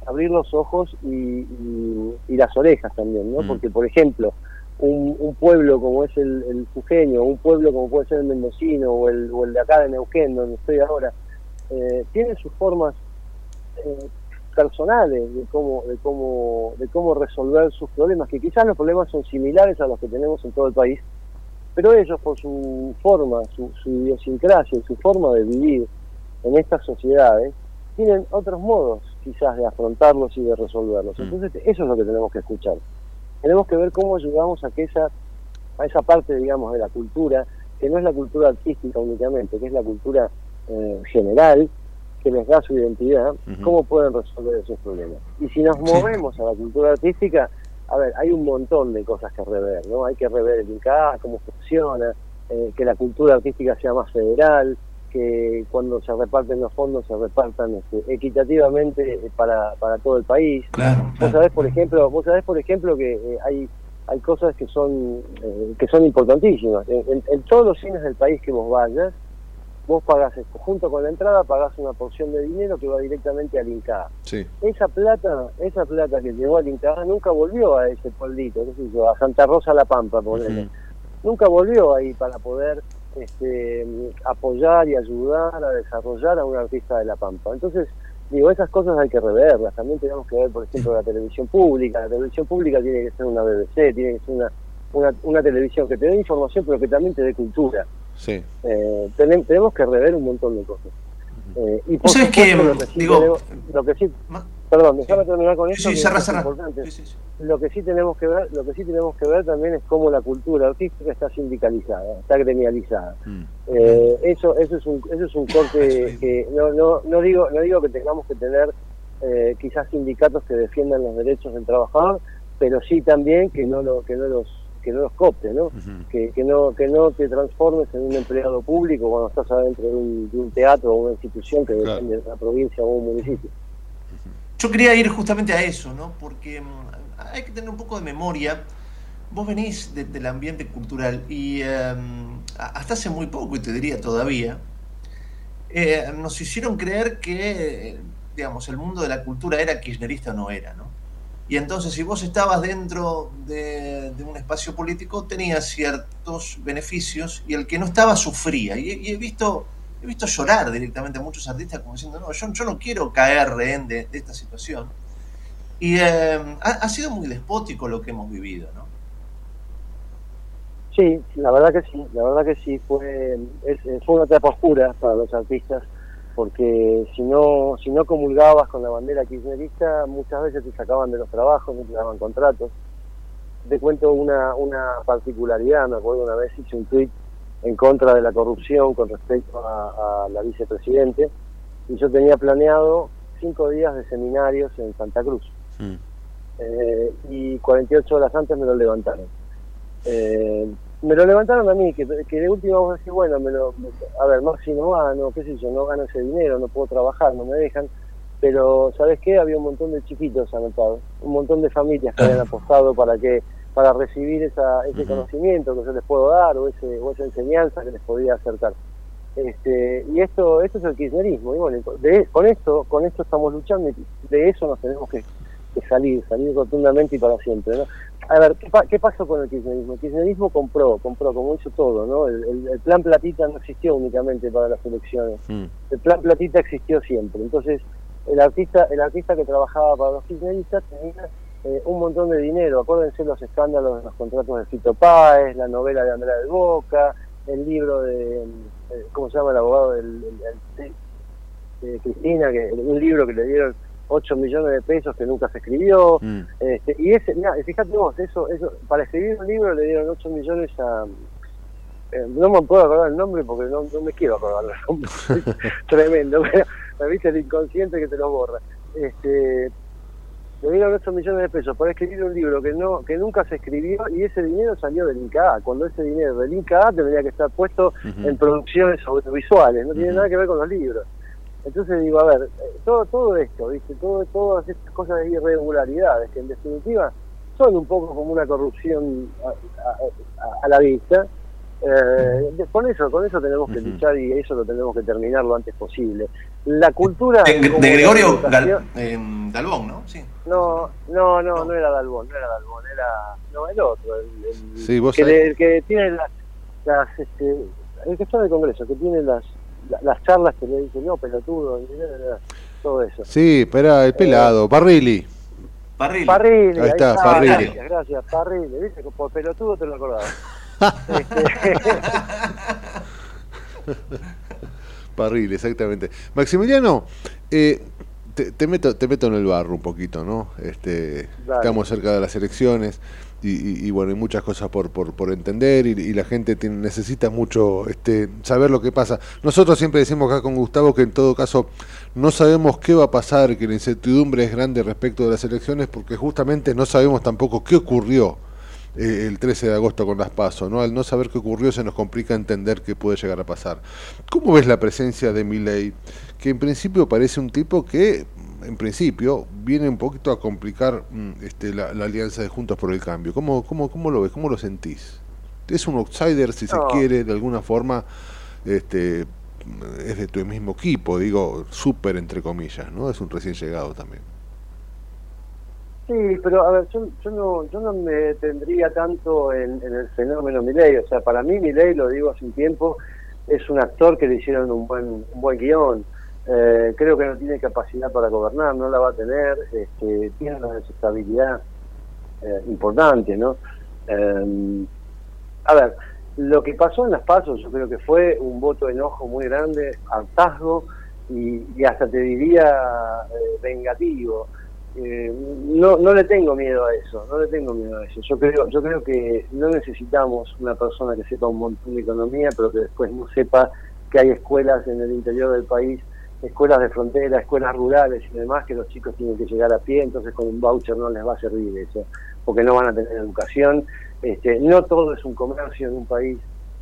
abrir los ojos y, y- y las orejas también, ¿no? Porque, por ejemplo, un, un pueblo como es el, el Jujeño, un pueblo como puede ser el Mendocino o el, o el de acá de Neuquén, donde estoy ahora, eh, tiene sus formas eh, personales de cómo, de cómo, de cómo resolver sus problemas, que quizás los problemas son similares a los que tenemos en todo el país, pero ellos por su forma, su, su idiosincrasia, su forma de vivir en estas sociedades, tienen otros modos quizás de afrontarlos y de resolverlos. Entonces eso es lo que tenemos que escuchar. Tenemos que ver cómo ayudamos a que esa, a esa parte, digamos, de la cultura, que no es la cultura artística únicamente, que es la cultura eh, general, que les da su identidad, cómo pueden resolver esos problemas. Y si nos movemos a la cultura artística, a ver, hay un montón de cosas que rever, ¿no? Hay que rever el INCA, cómo funciona, eh, que la cultura artística sea más federal, que cuando se reparten los fondos se repartan este, equitativamente para, para todo el país. Vos sabés, por ejemplo, vos sabés, por ejemplo, que eh, hay hay cosas que son eh, que son importantísimas. En, en, todos los cines del país que vos vayas, vos pagás esto, junto con la entrada pagás una porción de dinero que va directamente al INCA. Esa plata, esa plata que llegó al INCA nunca volvió a ese pueblito, a Santa Rosa La Pampa, por ejemplo. Nunca volvió ahí para poder este, apoyar y ayudar a desarrollar a un artista de La Pampa. Entonces, digo, esas cosas hay que reverlas. También tenemos que ver, por ejemplo, la televisión pública. La televisión pública tiene que ser una BBC, tiene que ser una, una, una televisión que te dé información, pero que también te dé cultura. Sí. Eh, tenemos que rever un montón de cosas. Eh, y por supuesto, que, lo que sí digo, lo que sí, perdón, déjame terminar con esto. Sí, que cerra, es cerra. importante. Lo que sí tenemos que ver, lo que sí tenemos que ver también es cómo la cultura artística está sindicalizada, está gremializada. Mm. Eh, eso, eso es un, eso es un corte que no, no, no digo, no digo que tengamos que tener eh, quizás sindicatos que defiendan los derechos del trabajador, pero sí también que no lo, que no los que no los copte, ¿no? que, que no que no te transformes en un empleado público cuando estás adentro de un, de un teatro o una institución que depende de una provincia o un municipio. Yo quería ir justamente a eso, ¿no? Porque mm, hay que tener un poco de memoria. Vos venís del ambiente cultural y em, hasta hace muy poco, y te diría todavía, eh, nos hicieron creer que, digamos, el mundo de la cultura era kirchnerista o no era, ¿no? Y entonces, si vos estabas dentro de, un espacio político, tenías ciertos beneficios y el que no estaba sufría. Y, he visto he visto llorar directamente a muchos artistas como diciendo, no, yo, no quiero caer rehén de, esta situación. Y eh, ha, sido muy despótico lo que hemos vivido, ¿no? Sí, la verdad que sí, la verdad que sí, fue, fue una etapa oscura para los artistas porque si no si no comulgabas con la bandera kirchnerista, muchas veces te sacaban de los trabajos, no te daban contratos. Te cuento una, una particularidad, me acuerdo una vez hice un tweet en contra de la corrupción con respecto a, la vicepresidente y yo tenía planeado cinco días de seminarios en Santa Cruz Mm. eh, y 48 horas antes me lo levantaron. Eh, me lo levantaron a mí, que, que de última vos decís, bueno, me lo, a ver, Maxi no gano, qué sé yo, no gano ese dinero, no puedo trabajar, no me dejan, pero ¿sabes qué? Había un montón de chiquitos anotados, un montón de familias que habían apostado para que para recibir esa, ese conocimiento que yo les puedo dar o, ese, o esa enseñanza que les podía acercar. Este, y esto esto es el kirchnerismo y bueno, de, con esto con esto estamos luchando y de eso nos tenemos que, que salir salir rotundamente y para siempre ¿no? a ver, ¿qué, ¿qué, pasó con el kirchnerismo? El kirchnerismo compró, compró, como hizo todo, ¿no? El, plan platita no existió únicamente para las elecciones. Mm. El plan platita existió siempre. Entonces, el artista, el artista que trabajaba para los kirchneristas tenía eh, un montón de dinero. Acuérdense los escándalos de los contratos de Fito Páez, la novela de Andrea del Boca, el libro de, eh, ¿cómo se llama el abogado? del de Cristina, que un libro que le dieron 8 millones de pesos que nunca se escribió. Mm. Este, y ese, mira, fíjate vos, eso, eso, para escribir un libro le dieron 8 millones a... Eh, no me puedo acordar el nombre porque no, no me quiero acordar el nombre. Tremendo, pero viste el inconsciente que te lo borra. Este, le dieron 8 millones de pesos para escribir un libro que no que nunca se escribió y ese dinero salió del INCA. Cuando ese dinero del INCA tendría que estar puesto en producciones audiovisuales, no tiene nada que ver con los libros. Entonces digo, a ver, eh, todo todo esto, ¿viste? Todo, todas estas cosas de irregularidades que en definitiva son un poco como una corrupción a, la vista. Eh, con eso con eso tenemos que luchar y eso lo tenemos que terminar lo antes posible. La cultura... De, Gregorio eh, Dalbón, ¿no? Sí. No, no, no, no, era Dalbón, no era Dalbón, era no, el otro, el, sí, vos que, que tiene las, las este, el que está en el Congreso, que tiene las las charlas que le dicen, no, pelotudo, todo eso. Sí, pero el pelado, Parrilli. Parrilli. Parrilli. Ahí está, Parrilli. Gracias, gracias, Parrilli. ¿Viste? Por pelotudo te lo acordaba. Parrilli, exactamente. Maximiliano, eh, te, te, meto, te meto en el barro un poquito, ¿no? Este, estamos cerca de las elecciones y, bueno, hay muchas cosas por, por, por entender y, la gente tiene, necesita mucho este, saber lo que pasa. Nosotros siempre decimos acá con Gustavo que en todo caso no sabemos qué va a pasar, que la incertidumbre es grande respecto de las elecciones porque justamente no sabemos tampoco qué ocurrió eh, el 13 de agosto con las pasos, ¿no? Al no saber qué ocurrió se nos complica entender qué puede llegar a pasar. ¿Cómo ves la presencia de Milei? Que en principio parece un tipo que, en principio, viene un poquito a complicar mm, este, la, la alianza de Juntos por el Cambio. ¿Cómo, cómo, cómo lo ves? ¿Cómo lo sentís? Es un outsider, si se quiere, de alguna forma, este, es de tu mismo equipo, digo, súper entre comillas, ¿no? Es un recién llegado también. Sí, pero a ver, yo, yo no yo no me tendría tanto en, en el fenómeno Milei. O sea, para mí Milei, lo digo hace un tiempo, es un actor que le hicieron un buen, un buen guion. Eh, creo que no tiene capacidad para gobernar, no la va a tener. Este, tiene una desestabilidad eh, importante, ¿no? Eh, a ver, lo que pasó en las pasos yo creo que fue un voto de enojo muy grande, hartazgo y, y hasta te diría eh, vengativo. Eh, no, no le tengo miedo a eso, no le tengo miedo a eso. Yo creo, yo creo que no necesitamos una persona que sepa un montón de economía, pero que después no sepa que hay escuelas en el interior del país, escuelas de frontera, escuelas rurales y demás, que los chicos tienen que llegar a pie, entonces con un voucher no les va a servir eso, porque no van a tener educación. Este, no todo es un comercio en un país,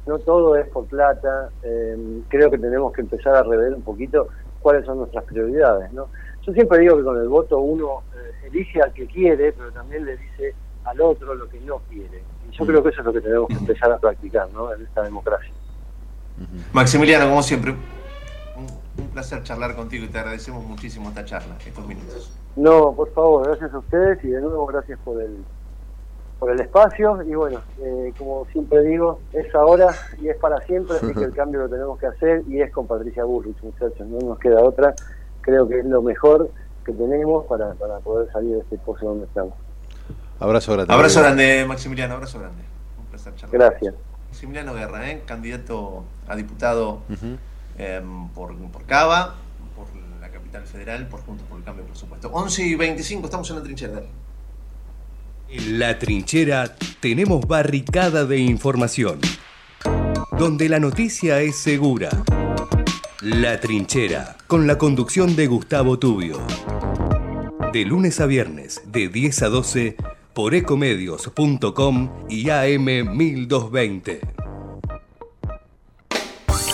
no todo es por plata. eh, creo que tenemos que empezar a rever un poquito cuáles son nuestras prioridades, ¿no? Yo siempre digo que con el voto uno eh, elige al que quiere, pero también le dice al otro lo que no quiere. Y yo creo que eso es lo que tenemos que empezar a practicar, ¿no? En esta democracia. Maximiliano, como siempre, un, un placer charlar contigo y te agradecemos muchísimo esta charla, estos minutos. No, por favor, gracias a ustedes y de nuevo gracias por el por el espacio y bueno, eh, como siempre digo, es ahora y es para siempre, así que el cambio lo tenemos que hacer y es con Patricia Bullrich, muchachos, no nos queda otra, creo que es lo mejor que tenemos para, para poder salir de este pozo donde estamos. Abrazo grande. Abrazo grande, Maximiliano, abrazo grande. Un placer charlar. Gracias. Maximiliano Guerra, ¿eh? candidato a diputado eh, por, por Cava, por la capital federal, por Juntos por el Cambio, por supuesto. 11 y 25, estamos en la trinchera. dale. En la trinchera tenemos barricada de información, donde la noticia es segura. La trinchera, con la conducción de Gustavo Tubio. De lunes a viernes, de 10 a 12, por ecomedios.com y AM 1220.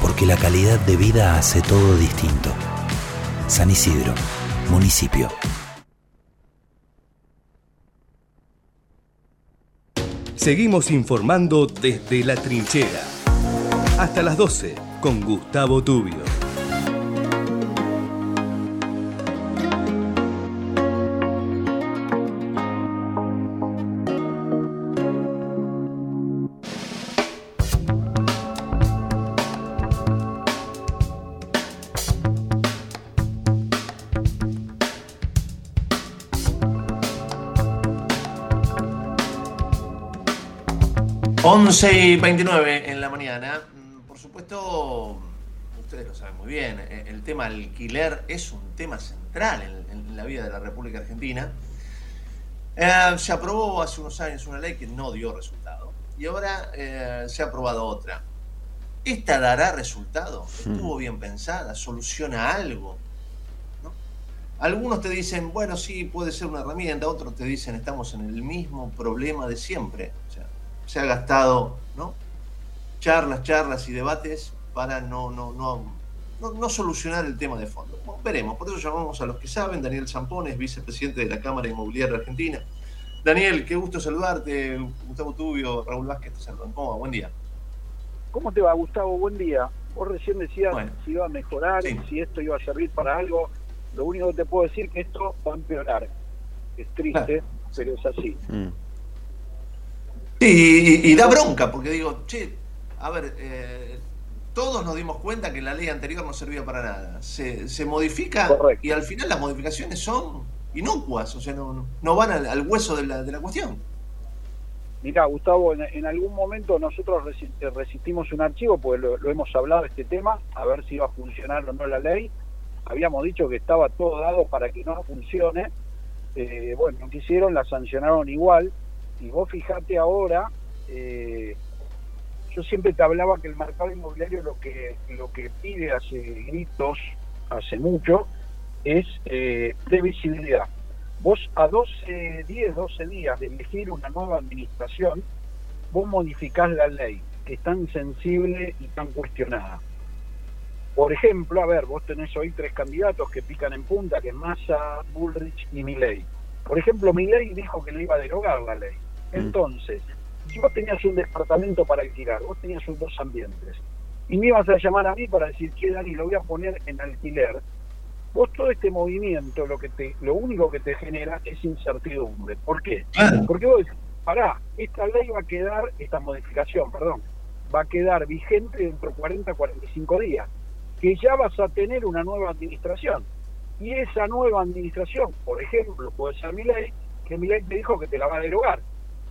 porque la calidad de vida hace todo distinto. San Isidro, municipio. Seguimos informando desde la trinchera. Hasta las 12 con Gustavo Tubio. Once y 29 en la mañana. Mm, Por supuesto, ustedes lo saben muy bien, eh, el tema alquiler es un tema central en, en la vida de la República Argentina. Eh, se aprobó hace unos años una ley que no dio resultado y ahora eh, se ha aprobado otra. ¿Esta dará resultado? ¿Estuvo bien pensada? ¿Soluciona algo? ¿No? Algunos te dicen, bueno, sí, puede ser una herramienta, otros te dicen, estamos en el mismo problema de siempre. Se ha gastado ¿no? charlas, charlas y debates para no, no, no, no, no solucionar el tema de fondo. Bueno, veremos, por eso llamamos a los que saben. Daniel Zampones, vicepresidente de la Cámara Inmobiliaria Argentina. Daniel, qué gusto saludarte. Gustavo Tubio, Raúl Vázquez te saludan. ¿Cómo va? Buen día. ¿Cómo te va, Gustavo? Buen día. Vos recién decías si iba a mejorar, si esto iba a servir para algo. Lo único que te puedo decir es que esto va a empeorar. Es triste, pero es así. Sí, y, y da bronca, porque digo, che, a ver, eh, todos nos dimos cuenta que la ley anterior no servía para nada. Se, se modifica y al final las modificaciones son inocuas, o sea, no, no- van al, al hueso de la, de la cuestión. Mira, Gustavo, en, en algún momento nosotros eh, resistimos un archivo, porque lo, lo hemos hablado este tema, a ver si iba a funcionar o no la ley. Habíamos dicho que estaba todo dado para que no funcione. Eh, bueno, no quisieron, la sancionaron igual. Y vos fijate ahora, eh, yo siempre te hablaba que el mercado inmobiliario lo que lo que pide hace gritos, hace mucho, es eh, previsibilidad. Vos a 12, 10, 12 días de elegir una nueva administración, vos modificás la ley, que es tan sensible y tan cuestionada. Por ejemplo, a ver, vos tenés hoy tres candidatos que pican en punta, que Massa, Bullrich y Milei. Por ejemplo, Milei dijo que le iba a derogar la ley. Entonces, si vos tenías un departamento para alquilar, vos tenías un dos ambientes, y me ibas a llamar a mí para decir que Dani lo voy a poner en alquiler, vos todo este movimiento lo que te, lo único que te genera es incertidumbre. ¿Por qué? Porque vos decís, pará, esta ley va a quedar, esta modificación, perdón, va a quedar vigente dentro de 40, 45 días, que ya vas a tener una nueva administración. Y esa nueva administración, por ejemplo, puede ser mi ley, que mi ley te dijo que te la va a derogar.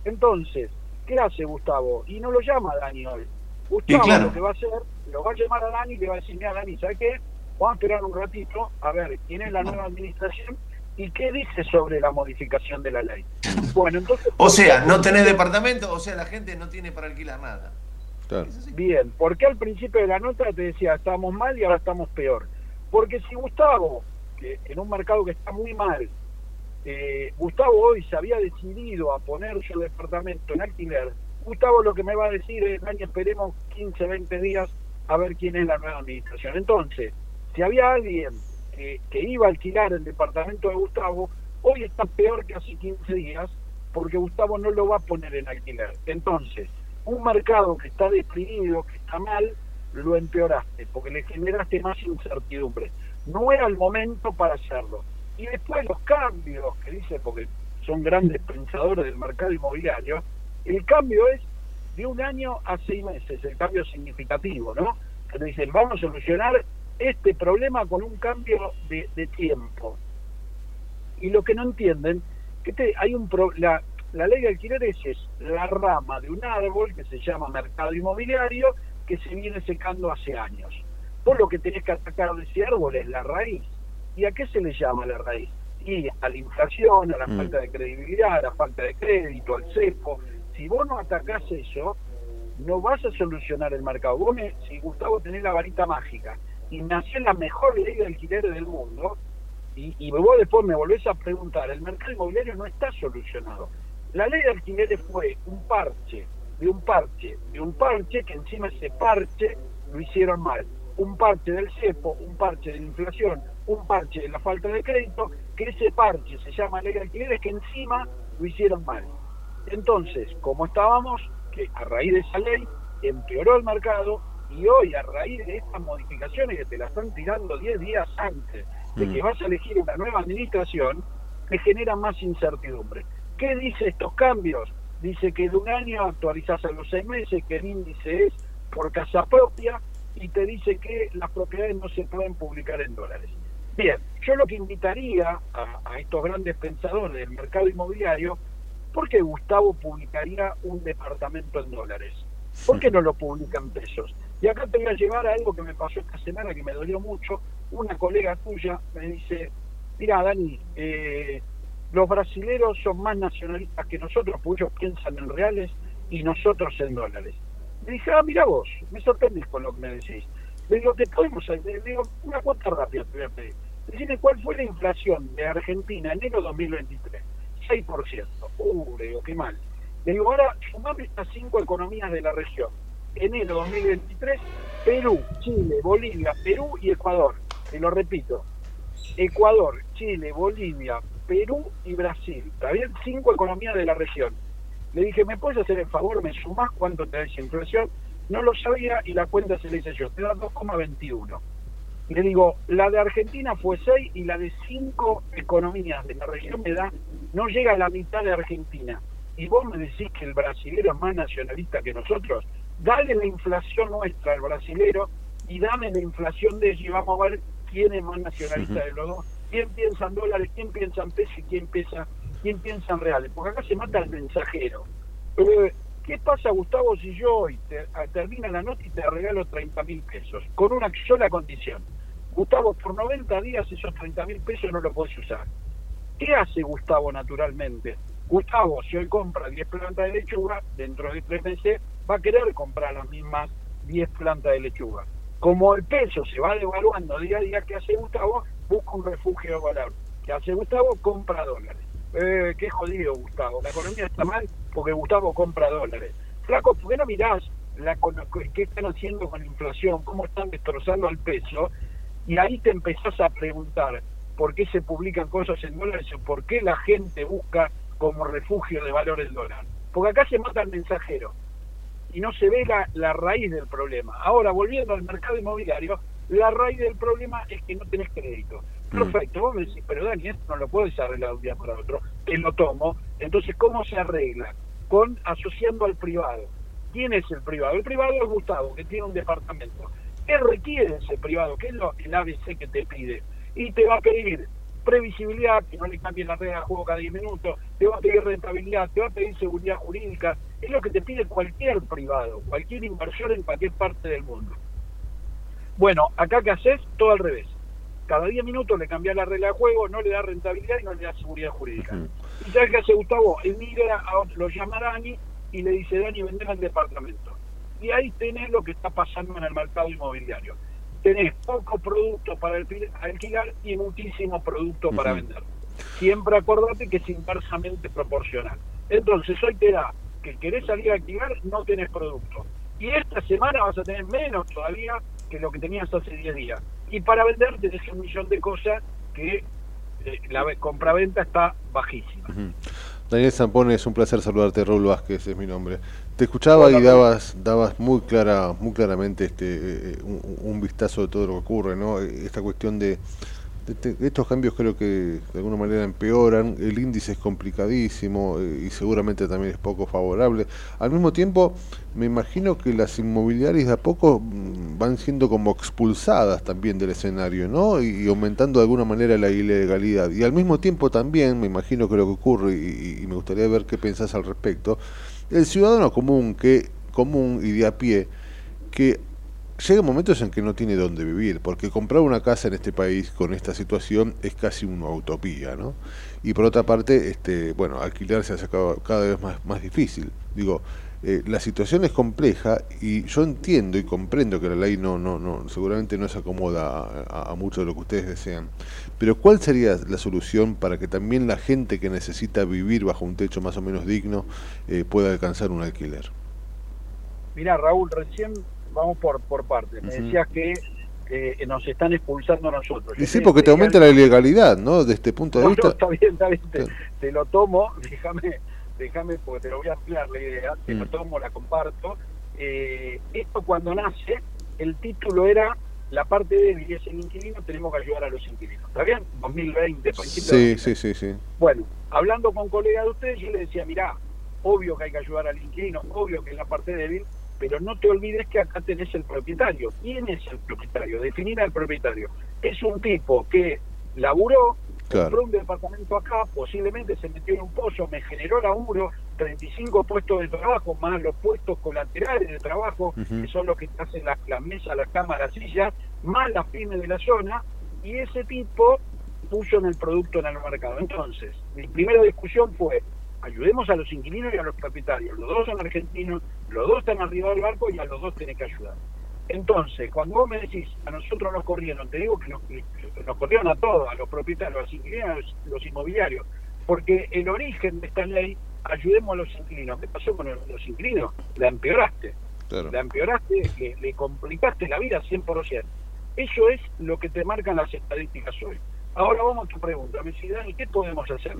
Entonces, ¿qué hace Gustavo? Y no lo llama Dani hoy. Gustavo claro. lo que va a hacer, lo va a llamar a Dani y le va a decir, mira Dani, ¿sabes qué? Vamos a esperar un ratito a ver quién es la nueva administración y qué dice sobre la modificación de la ley. Bueno, entonces... O sea, no tenés departamento, o sea, la gente no tiene para alquilar nada. Bien, porque al principio de la nota te decía, estamos mal y ahora estamos peor? Porque si Gustavo, que en un mercado que está muy mal, eh, Gustavo hoy se había decidido a poner su departamento en alquiler, Gustavo lo que me va a decir es, Dani, esperemos 15, 20 días a ver quién es la nueva administración. Entonces, si había alguien que, que iba a alquilar el departamento de Gustavo, hoy está peor que hace 15 días porque Gustavo no lo va a poner en alquiler. Entonces, un mercado que está deprimido, que está mal, lo empeoraste, porque le generaste más incertidumbre. No era el momento para hacerlo. Y después los cambios que dice, porque son grandes pensadores del mercado inmobiliario, el cambio es de un año a seis meses, el cambio significativo, ¿no? Que dicen, vamos a solucionar este problema con un cambio de, tiempo. Y lo que no entienden, que hay un pro, la, la ley de alquileres es la rama de un árbol que se llama mercado inmobiliario que se viene secando hace años. Por lo que tenés que atacar de ese árbol es la raíz. ¿Y a qué se le llama la raíz? Y a la inflación, a la Mm. falta de credibilidad, a la falta de crédito, al cepo. Si vos no atacás eso, no vas a solucionar el mercado. Vos, me- si Gustavo tenés la varita mágica y nació la mejor ley de alquiler del mundo, y, y vos después me volvés a preguntar, el mercado inmobiliario no está solucionado. La ley de alquileres fue un parche, de un parche, de un parche que encima ese parche lo hicieron mal. Un parche del cepo, un parche de la inflación, un parche de la falta de crédito, que ese parche se llama ley de alquileres que encima lo hicieron mal. Entonces, como estábamos, que a raíz de esa ley empeoró el mercado y hoy a raíz de estas modificaciones que te la están tirando 10 días antes de Mm. que vas a elegir una nueva administración, te genera más incertidumbre. ¿Qué dice estos cambios? Dice que de un año actualizás a los seis meses, que el índice es por casa propia y te dice que las propiedades no se pueden publicar en dólares. Bien, yo lo que invitaría a, estos grandes pensadores del mercado inmobiliario, ¿por qué Gustavo publicaría un departamento en dólares? ¿Por qué no lo publica en pesos? Y acá te voy a llevar a algo que me pasó esta semana que me dolió mucho. Una colega tuya me dice, mira Dani, eh, los brasileros son más nacionalistas que nosotros, porque ellos piensan en reales y nosotros en dólares. Le dije, ah, mira vos, me sorprendís con lo que me decís. Le digo, te podemos, le digo, una cuenta rápida te voy a pedir. Decime cuál fue la inflación de Argentina enero 2023. 6%. Uh, le digo, qué mal. Le digo, ahora sumame estas cinco economías de la región. Enero 2023, Perú, Chile, Bolivia, Perú y Ecuador. Te lo repito. Ecuador, Chile, Bolivia, Perú y Brasil. ¿Está bien? Cinco economías de la región. Le dije, ¿me puedes hacer el favor? ¿Me sumás cuánto te da esa inflación? No lo sabía y la cuenta se le hice yo. Te da 2,21. Le digo, la de Argentina fue 6 y la de cinco economías de la región me da, no llega a la mitad de Argentina. Y vos me decís que el brasilero es más nacionalista que nosotros. Dale la inflación nuestra al brasilero y dame la inflación de ellos y vamos a ver quién es más nacionalista de los dos. ¿Quién piensa en dólares, quién piensa en pesos quién piensa, quién piensa en reales? Porque acá se mata el mensajero. Eh, ¿Qué pasa, Gustavo, si yo hoy te- a- termina la nota y te regalo 30 mil pesos? Con una sola condición. Gustavo, por 90 días esos 30 mil pesos no lo podés usar. ¿Qué hace Gustavo naturalmente? Gustavo, si hoy compra 10 plantas de lechuga, dentro de tres meses va a querer comprar las mismas 10 plantas de lechuga. Como el peso se va devaluando día a día, ¿qué hace Gustavo? Busca un refugio de. ¿Qué hace Gustavo? Compra dólares. Eh, qué jodido, Gustavo. La economía está mal porque Gustavo compra dólares. Flaco, ¿por qué no mirás la, qué están haciendo con la inflación? ¿Cómo están destrozando al peso? Y ahí te empezás a preguntar por qué se publican cosas en dólares o por qué la gente busca como refugio de valor el dólar. Porque acá se mata el mensajero y no se ve la, la raíz del problema. Ahora, volviendo al mercado inmobiliario, la raíz del problema es que no tenés crédito. Perfecto, vos me decís, pero Dani, esto no lo puedes arreglar de un día para otro, te lo tomo. Entonces, ¿cómo se arregla? Con asociando al privado. ¿Quién es el privado? El privado es Gustavo, que tiene un departamento. ¿Qué requiere ese privado? ¿Qué es lo, el ABC que te pide? Y te va a pedir previsibilidad, que no le cambie la regla de juego cada 10 minutos, te va a pedir rentabilidad, te va a pedir seguridad jurídica, es lo que te pide cualquier privado, cualquier inversor en cualquier parte del mundo. Bueno, acá que haces todo al revés. Cada 10 minutos le cambias la regla de juego, no le da rentabilidad y no le da seguridad jurídica. ¿Y sabes qué hace Gustavo? Él mira, a otro, lo llama a Dani y le dice, Dani, vendeme el departamento. Y ahí tenés lo que está pasando en el mercado inmobiliario. Tenés poco producto para alquil- alquilar y muchísimo producto para vender. Siempre acordate que es inversamente proporcional. Entonces, hoy te da que querés salir a alquilar, no tenés producto. Y esta semana vas a tener menos todavía que lo que tenías hace 10 días. Y para vender tenés un millón de cosas que eh, la ve- compraventa está bajísima. Daniel Zampone, es un placer saludarte. Raúl Vázquez es mi nombre. Te escuchaba y dabas dabas muy clara muy claramente este eh, un, un vistazo de todo lo que ocurre, ¿no? Esta cuestión de, de estos cambios creo que de alguna manera empeoran, el índice es complicadísimo eh, y seguramente también es poco favorable. Al mismo tiempo, me imagino que las inmobiliarias de a poco mm, van siendo como expulsadas también del escenario, ¿no? Y, y aumentando de alguna manera la ilegalidad. Y al mismo tiempo también, me imagino que lo que ocurre, y, y me gustaría ver qué pensás al respecto, el ciudadano común, que común y de a pie, que llega momentos en que no tiene dónde vivir, porque comprar una casa en este país con esta situación es casi una utopía, ¿no? Y por otra parte, este, bueno, alquilar se hace cada, cada vez más, más difícil. Digo, eh, la situación es compleja y yo entiendo y comprendo que la ley no, no, no, seguramente no se acomoda a, mucho de lo que ustedes desean. Pero ¿cuál sería la solución para que también la gente que necesita vivir bajo un techo más o menos digno eh, pueda alcanzar un alquiler? Mirá, Raúl, recién vamos por, por partes. Me decías que eh, nos están expulsando a nosotros. Y sí, porque te aumenta la ilegalidad, ¿no? De este punto de No, vista. no, está bien, está bien, te, te lo tomo, déjame, déjame porque te lo voy a ampliar la idea, te lo Mm. tomo, la comparto. Eh, esto cuando nace, el título era la parte débil es el inquilino, tenemos que ayudar a los inquilinos. ¿Está bien? 2020, principio de Sí, sí, sí, sí. bueno, hablando con colegas de ustedes, yo les decía, mirá, obvio que hay que ayudar al inquilino, obvio que es la parte débil, pero no te olvides que acá tenés el propietario. ¿Quién es el propietario? Definir al propietario. Es un tipo que laburó, Claro. compró un departamento acá, posiblemente se metió en un pozo, me generó laburo, 35 puestos de trabajo, más los puestos colaterales de trabajo, que son los que hacen las, las mesas, las camas, las sillas, más las pymes de la zona, y ese tipo puso en el producto en el mercado. Entonces, mi primera discusión fue, ayudemos a los inquilinos y a los propietarios. Los dos son argentinos, los dos están arriba del barco y a los dos tenés que ayudar. Entonces, cuando vos me decís, a nosotros nos corrieron, te digo que nos, nos corrieron a todos, a los propietarios, a los inquilinos, a los, inmobiliarios, porque el origen de esta ley, ayudemos a los inquilinos. ¿Qué pasó con los, inquilinos? La empeoraste. Claro. La empeoraste, le, le complicaste la vida 100%. Eso es lo que te marcan las estadísticas hoy. Ahora vamos a tu pregunta. Me dice, Dani, ¿qué podemos hacer?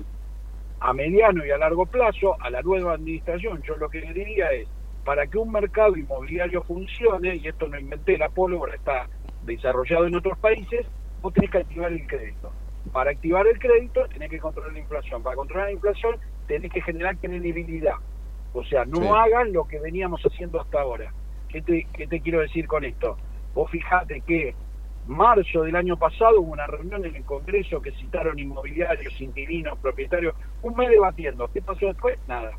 A mediano y a largo plazo, a la nueva administración, yo lo que le diría es, para que un mercado inmobiliario funcione, y esto no inventé la pólvora, está desarrollado en otros países, vos tenés que activar el crédito. Para activar el crédito tenés que controlar la inflación. Para controlar la inflación tenés que generar credibilidad. O sea, no Sí. hagan lo que veníamos haciendo hasta ahora. ¿Qué te, qué te quiero decir con esto? Vos fijate que marzo del año pasado hubo una reunión en el Congreso que citaron inmobiliarios, inquilinos, propietarios, un mes debatiendo. ¿Qué pasó después? Nada.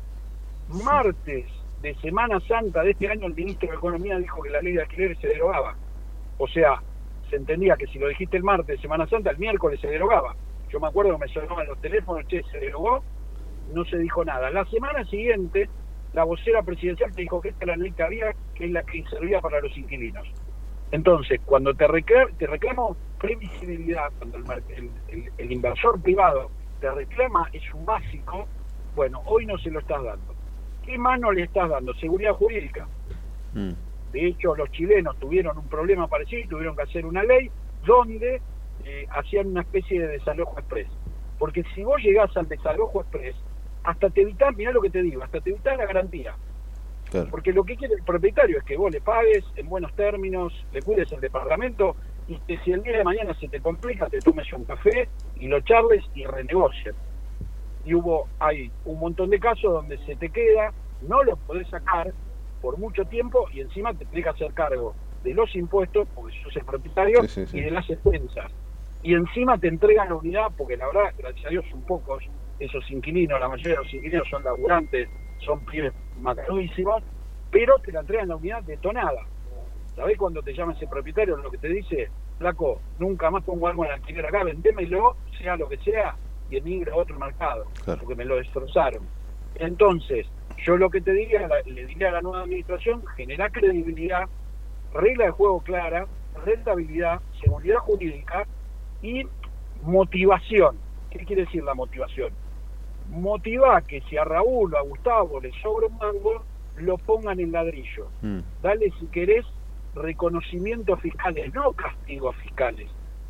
Martes de Semana Santa de este año el ministro de Economía dijo que la ley de alquileres se derogaba. O sea, se entendía que si lo dijiste el martes de Semana Santa, el miércoles se derogaba. Yo me acuerdo que me sonaban los teléfonos, che, se derogó, no se dijo nada. La semana siguiente, la vocera presidencial te dijo que esta era la ley que había, que es la que servía para los inquilinos. Entonces, cuando te, recla- te reclamo previsibilidad, cuando el, el- el- el inversor privado te reclama, es un básico, bueno, hoy no se lo estás dando. ¿Qué mano le estás dando? Seguridad jurídica. Mm. De hecho, los chilenos tuvieron un problema parecido y tuvieron que hacer una ley donde eh, hacían una especie de desalojo express. Porque si vos llegás al desalojo express, hasta te evitas, mirá lo que te digo, hasta te evitas la garantía. Claro. Porque lo que quiere el propietario es que vos le pagues en buenos términos, le cuides el departamento y que si el día de mañana se te complica, te tomes un café y lo charles y renegocien. Y hubo, hay un montón de casos donde se te queda, no lo podés sacar por mucho tiempo y encima te tenés que hacer cargo de los impuestos, porque sos el propietario, Sí, sí, sí. y de las expensas. Y encima te entregan la unidad, porque la verdad, gracias a Dios, son pocos esos inquilinos, la mayoría de los inquilinos son laburantes, son pibes macanudísimos, pero te la entregan la unidad detonada. ¿Sabés cuando te llama ese propietario lo que te dice? Flaco, nunca más pongo algo en alquiler acá, vendémelo, sea lo que sea, y a otro mercado, Claro. porque me lo destrozaron. Entonces, yo lo que te diría, le diría a la nueva administración, generar credibilidad, regla de juego clara, rentabilidad, seguridad jurídica y motivación. ¿Qué quiere decir la motivación? Motivar que si a Raúl o a Gustavo le sobra un mango, lo pongan en ladrillo. Mm. Dale, si querés, reconocimientos fiscales, no castigos fiscales.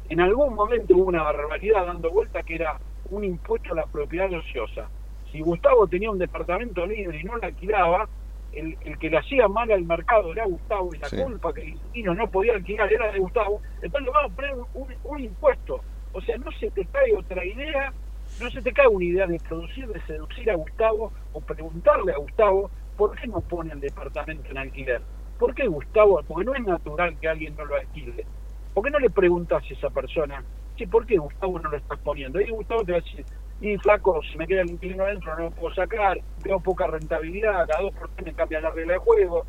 En algún momento hubo una barbaridad dando vuelta que era un impuesto a la propiedad ociosa. Si Gustavo tenía un departamento libre y no lo alquilaba, el, el que le hacía mal al mercado era Gustavo y la Sí. culpa que el inquilino no podía alquilar era de Gustavo, entonces le vamos a poner un, un impuesto. O sea, no se te cae otra idea, no se te cae una idea de producir, de seducir a Gustavo o preguntarle a Gustavo por qué no pone el departamento en alquiler. ¿Por qué Gustavo? Porque no es natural que alguien no lo alquile. ¿Por qué no le preguntas a esa persona, che, ¿por qué Gustavo no lo estás poniendo? Y Gustavo te va a decir, y flaco, si me queda el inquilino adentro no lo puedo sacar, veo poca rentabilidad, cada dos por tres me cambia la regla de juego.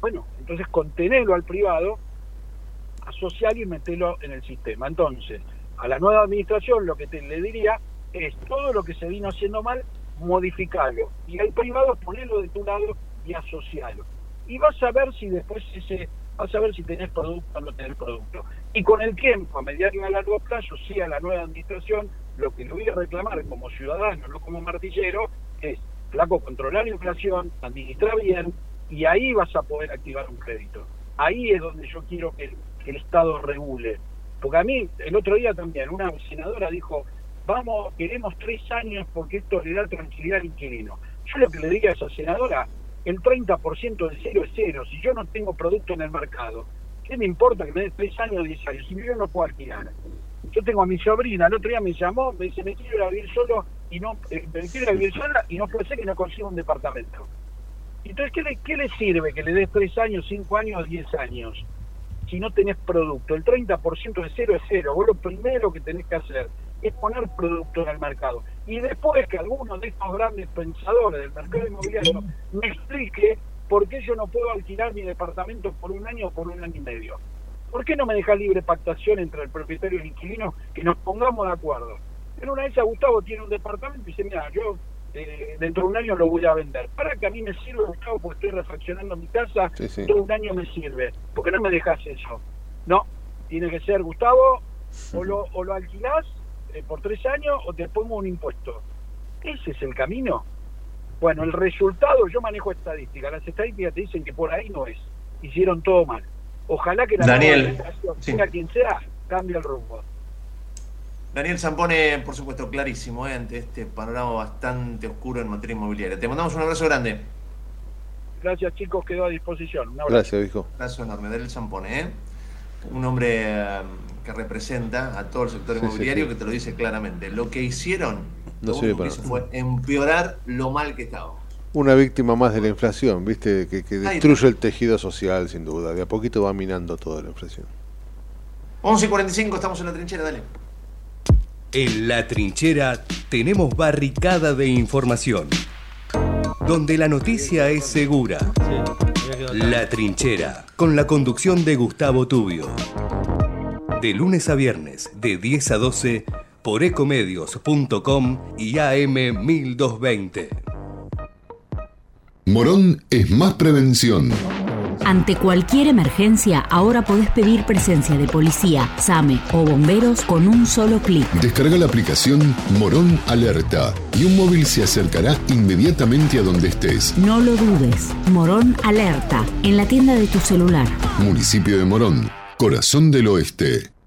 Bueno, entonces contenelo al privado, asocialo y metelo en el sistema. Entonces, a la nueva administración lo que te, le diría es todo lo que se vino haciendo mal, modificarlo. Y al privado ponelo de tu lado y asocialo. Y vas a ver si después ese, vas a ver si tenés producto o no tenés producto. Y con el tiempo, a mediano y a largo plazo, sí a la nueva administración, lo que le voy a reclamar como ciudadano, no como martillero, es, flaco, controlar la inflación, administrar bien, y ahí vas a poder activar un crédito. Ahí es donde yo quiero que el, que el Estado regule. Porque a mí, el otro día también, una senadora dijo, vamos, queremos tres años porque esto le da tranquilidad al inquilino. Yo lo que le diría a esa senadora, el 30% de cero es cero. Si yo no tengo producto en el mercado, ¿qué me importa que me des tres años o diez años? Si yo no puedo alquilar. Yo tengo a mi sobrina, el otro día me llamó, me dice, me quiero ir a vivir solo y no, eh, me quiero ir a vivir sola y no puede ser que no consiga un departamento. Entonces, ¿qué le, ¿qué le sirve que le des tres años, cinco años, diez años? Si no tenés producto, el 30% de cero es cero. Vos lo primero que tenés que hacer es poner producto en el mercado. Y después que alguno de estos grandes pensadores del mercado inmobiliario me explique por qué yo no puedo alquilar mi departamento por un año o por un año y medio. ¿Por qué no me deja libre pactación entre el propietario y el inquilino que nos pongamos de acuerdo? En una vez a Gustavo tiene un departamento y dice, mira, yo eh, dentro de un año lo voy a vender. Para que a mí me sirve, Gustavo, porque estoy refaccionando mi casa, Sí, sí. todo un año me sirve. porque no me dejas eso? No, tiene que ser, Gustavo, o lo, o lo alquilás por tres años o te pongo un impuesto. Ese es el camino. Bueno, el resultado, yo manejo estadísticas. Las estadísticas te dicen que por ahí no es. Hicieron todo mal. Ojalá que la Daniel, sí. sea quien sea, cambie el rumbo. Daniel Zampone, por supuesto, clarísimo ¿eh? ante este panorama bastante oscuro en materia inmobiliaria. Te mandamos un abrazo grande. Gracias chicos, quedo a disposición. Un abrazo. Gracias, viejo. Abrazo enorme. Daniel Zampone, ¿eh? un hombre eh, que representa a todo el sector Sí, inmobiliario sí. que te lo dice claramente. Lo que hicieron No lo sirve único para que hizo nada. fue empeorar lo mal que estábamos. Una víctima más de la inflación, ¿viste? Que, que destruye el tejido social, sin duda. De a poquito va minando toda la inflación. 11 y 45, estamos en la trinchera, dale. En la trinchera tenemos barricada de información. Donde la noticia es segura. La trinchera, con la conducción de Gustavo Tubio. De lunes a viernes, de 10 a 12, por ecomedios.com y AM 1220. Morón es más prevención. Ante cualquier emergencia, ahora podés pedir presencia de policía, SAME o bomberos con un solo clic. Descarga la aplicación Morón Alerta y un móvil se acercará inmediatamente a donde estés. No lo dudes. Morón Alerta, en la tienda de tu celular. Municipio de Morón, corazón del oeste.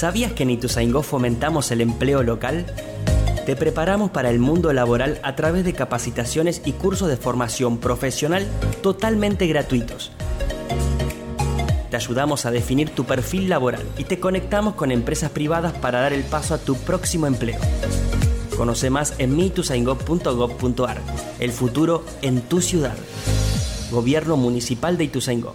¿Sabías que en Ituzaingó fomentamos el empleo local? Te preparamos para el mundo laboral a través de capacitaciones y cursos de formación profesional totalmente gratuitos. Te ayudamos a definir tu perfil laboral y te conectamos con empresas privadas para dar el paso a tu próximo empleo. Conoce más en mituzaingó.gov.ar. El futuro en tu ciudad. Gobierno Municipal de Ituzaingó.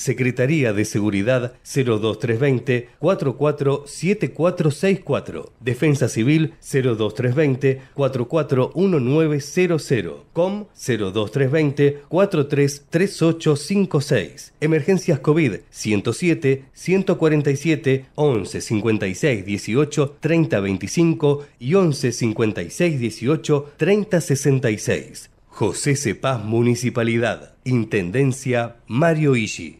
Secretaría de Seguridad 02320 447464. Defensa Civil 02320 441900. COM 02320 433856. Emergencias COVID 107 147 11 56 18 30 25 y 11 56 18 30 66. José Cepaz Municipalidad. Intendencia Mario Ishi.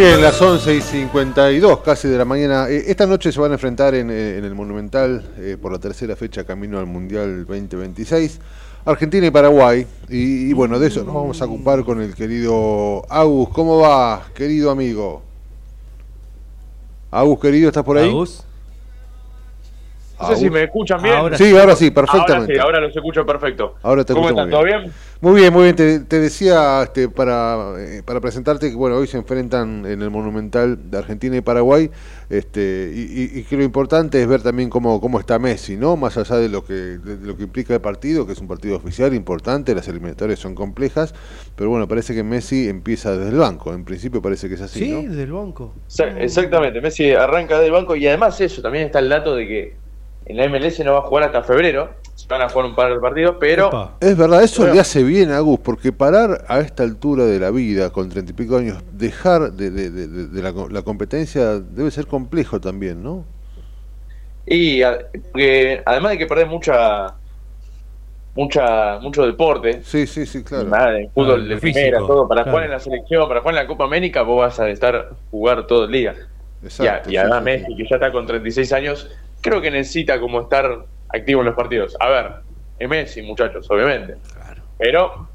Bien, las 11 y 52 casi de la mañana. Eh, Esta noche se van a enfrentar en, eh, en el Monumental eh, por la tercera fecha camino al Mundial 2026. Argentina y Paraguay. Y, y bueno, de eso nos vamos a ocupar con el querido Agus. ¿Cómo va, querido amigo? Agus, querido, ¿estás por ahí? Agus. No sé si me escuchan bien. sí, ahora sí, perfectamente. Ahora sí, ahora los escucho perfecto. Ahora te ¿Cómo están? muy ¿Todo bien. Muy bien, muy bien. Te, te decía este, para, eh, para presentarte que bueno, hoy se enfrentan en el Monumental de Argentina y Paraguay. Este, y, y- y que lo importante es ver también cómo, cómo está Messi, ¿no? Más allá de lo que de lo que implica el partido, que es un partido oficial importante, las eliminatorias son complejas, pero bueno, parece que Messi empieza desde el banco. En principio parece que es así, Sí, ¿no? desde el banco. Exa- Exactamente, Messi arranca del banco y además eso, también está el dato de que en la MLS no va a jugar hasta febrero, se van a jugar un par de partidos, pero Es verdad, eso le hace bien a Agus, porque parar a esta altura de la vida, con treinta y pico años, dejar de, de- de- de- de la, co- la competencia debe ser complejo también, ¿no? y porque además de que perder mucha mucha mucho deporte. Sí, sí, sí, claro. Nada, de fútbol Ah, de físico, primera, todo. Para claro. jugar en la selección, para jugar en la Copa América, vos vas a estar jugar todo el día. Exacto, y, a- y sí, además sí, Messi, que ya está con 36 años, creo que necesita como estar activo en los partidos. A ver, es Messi, muchachos, obviamente. Pero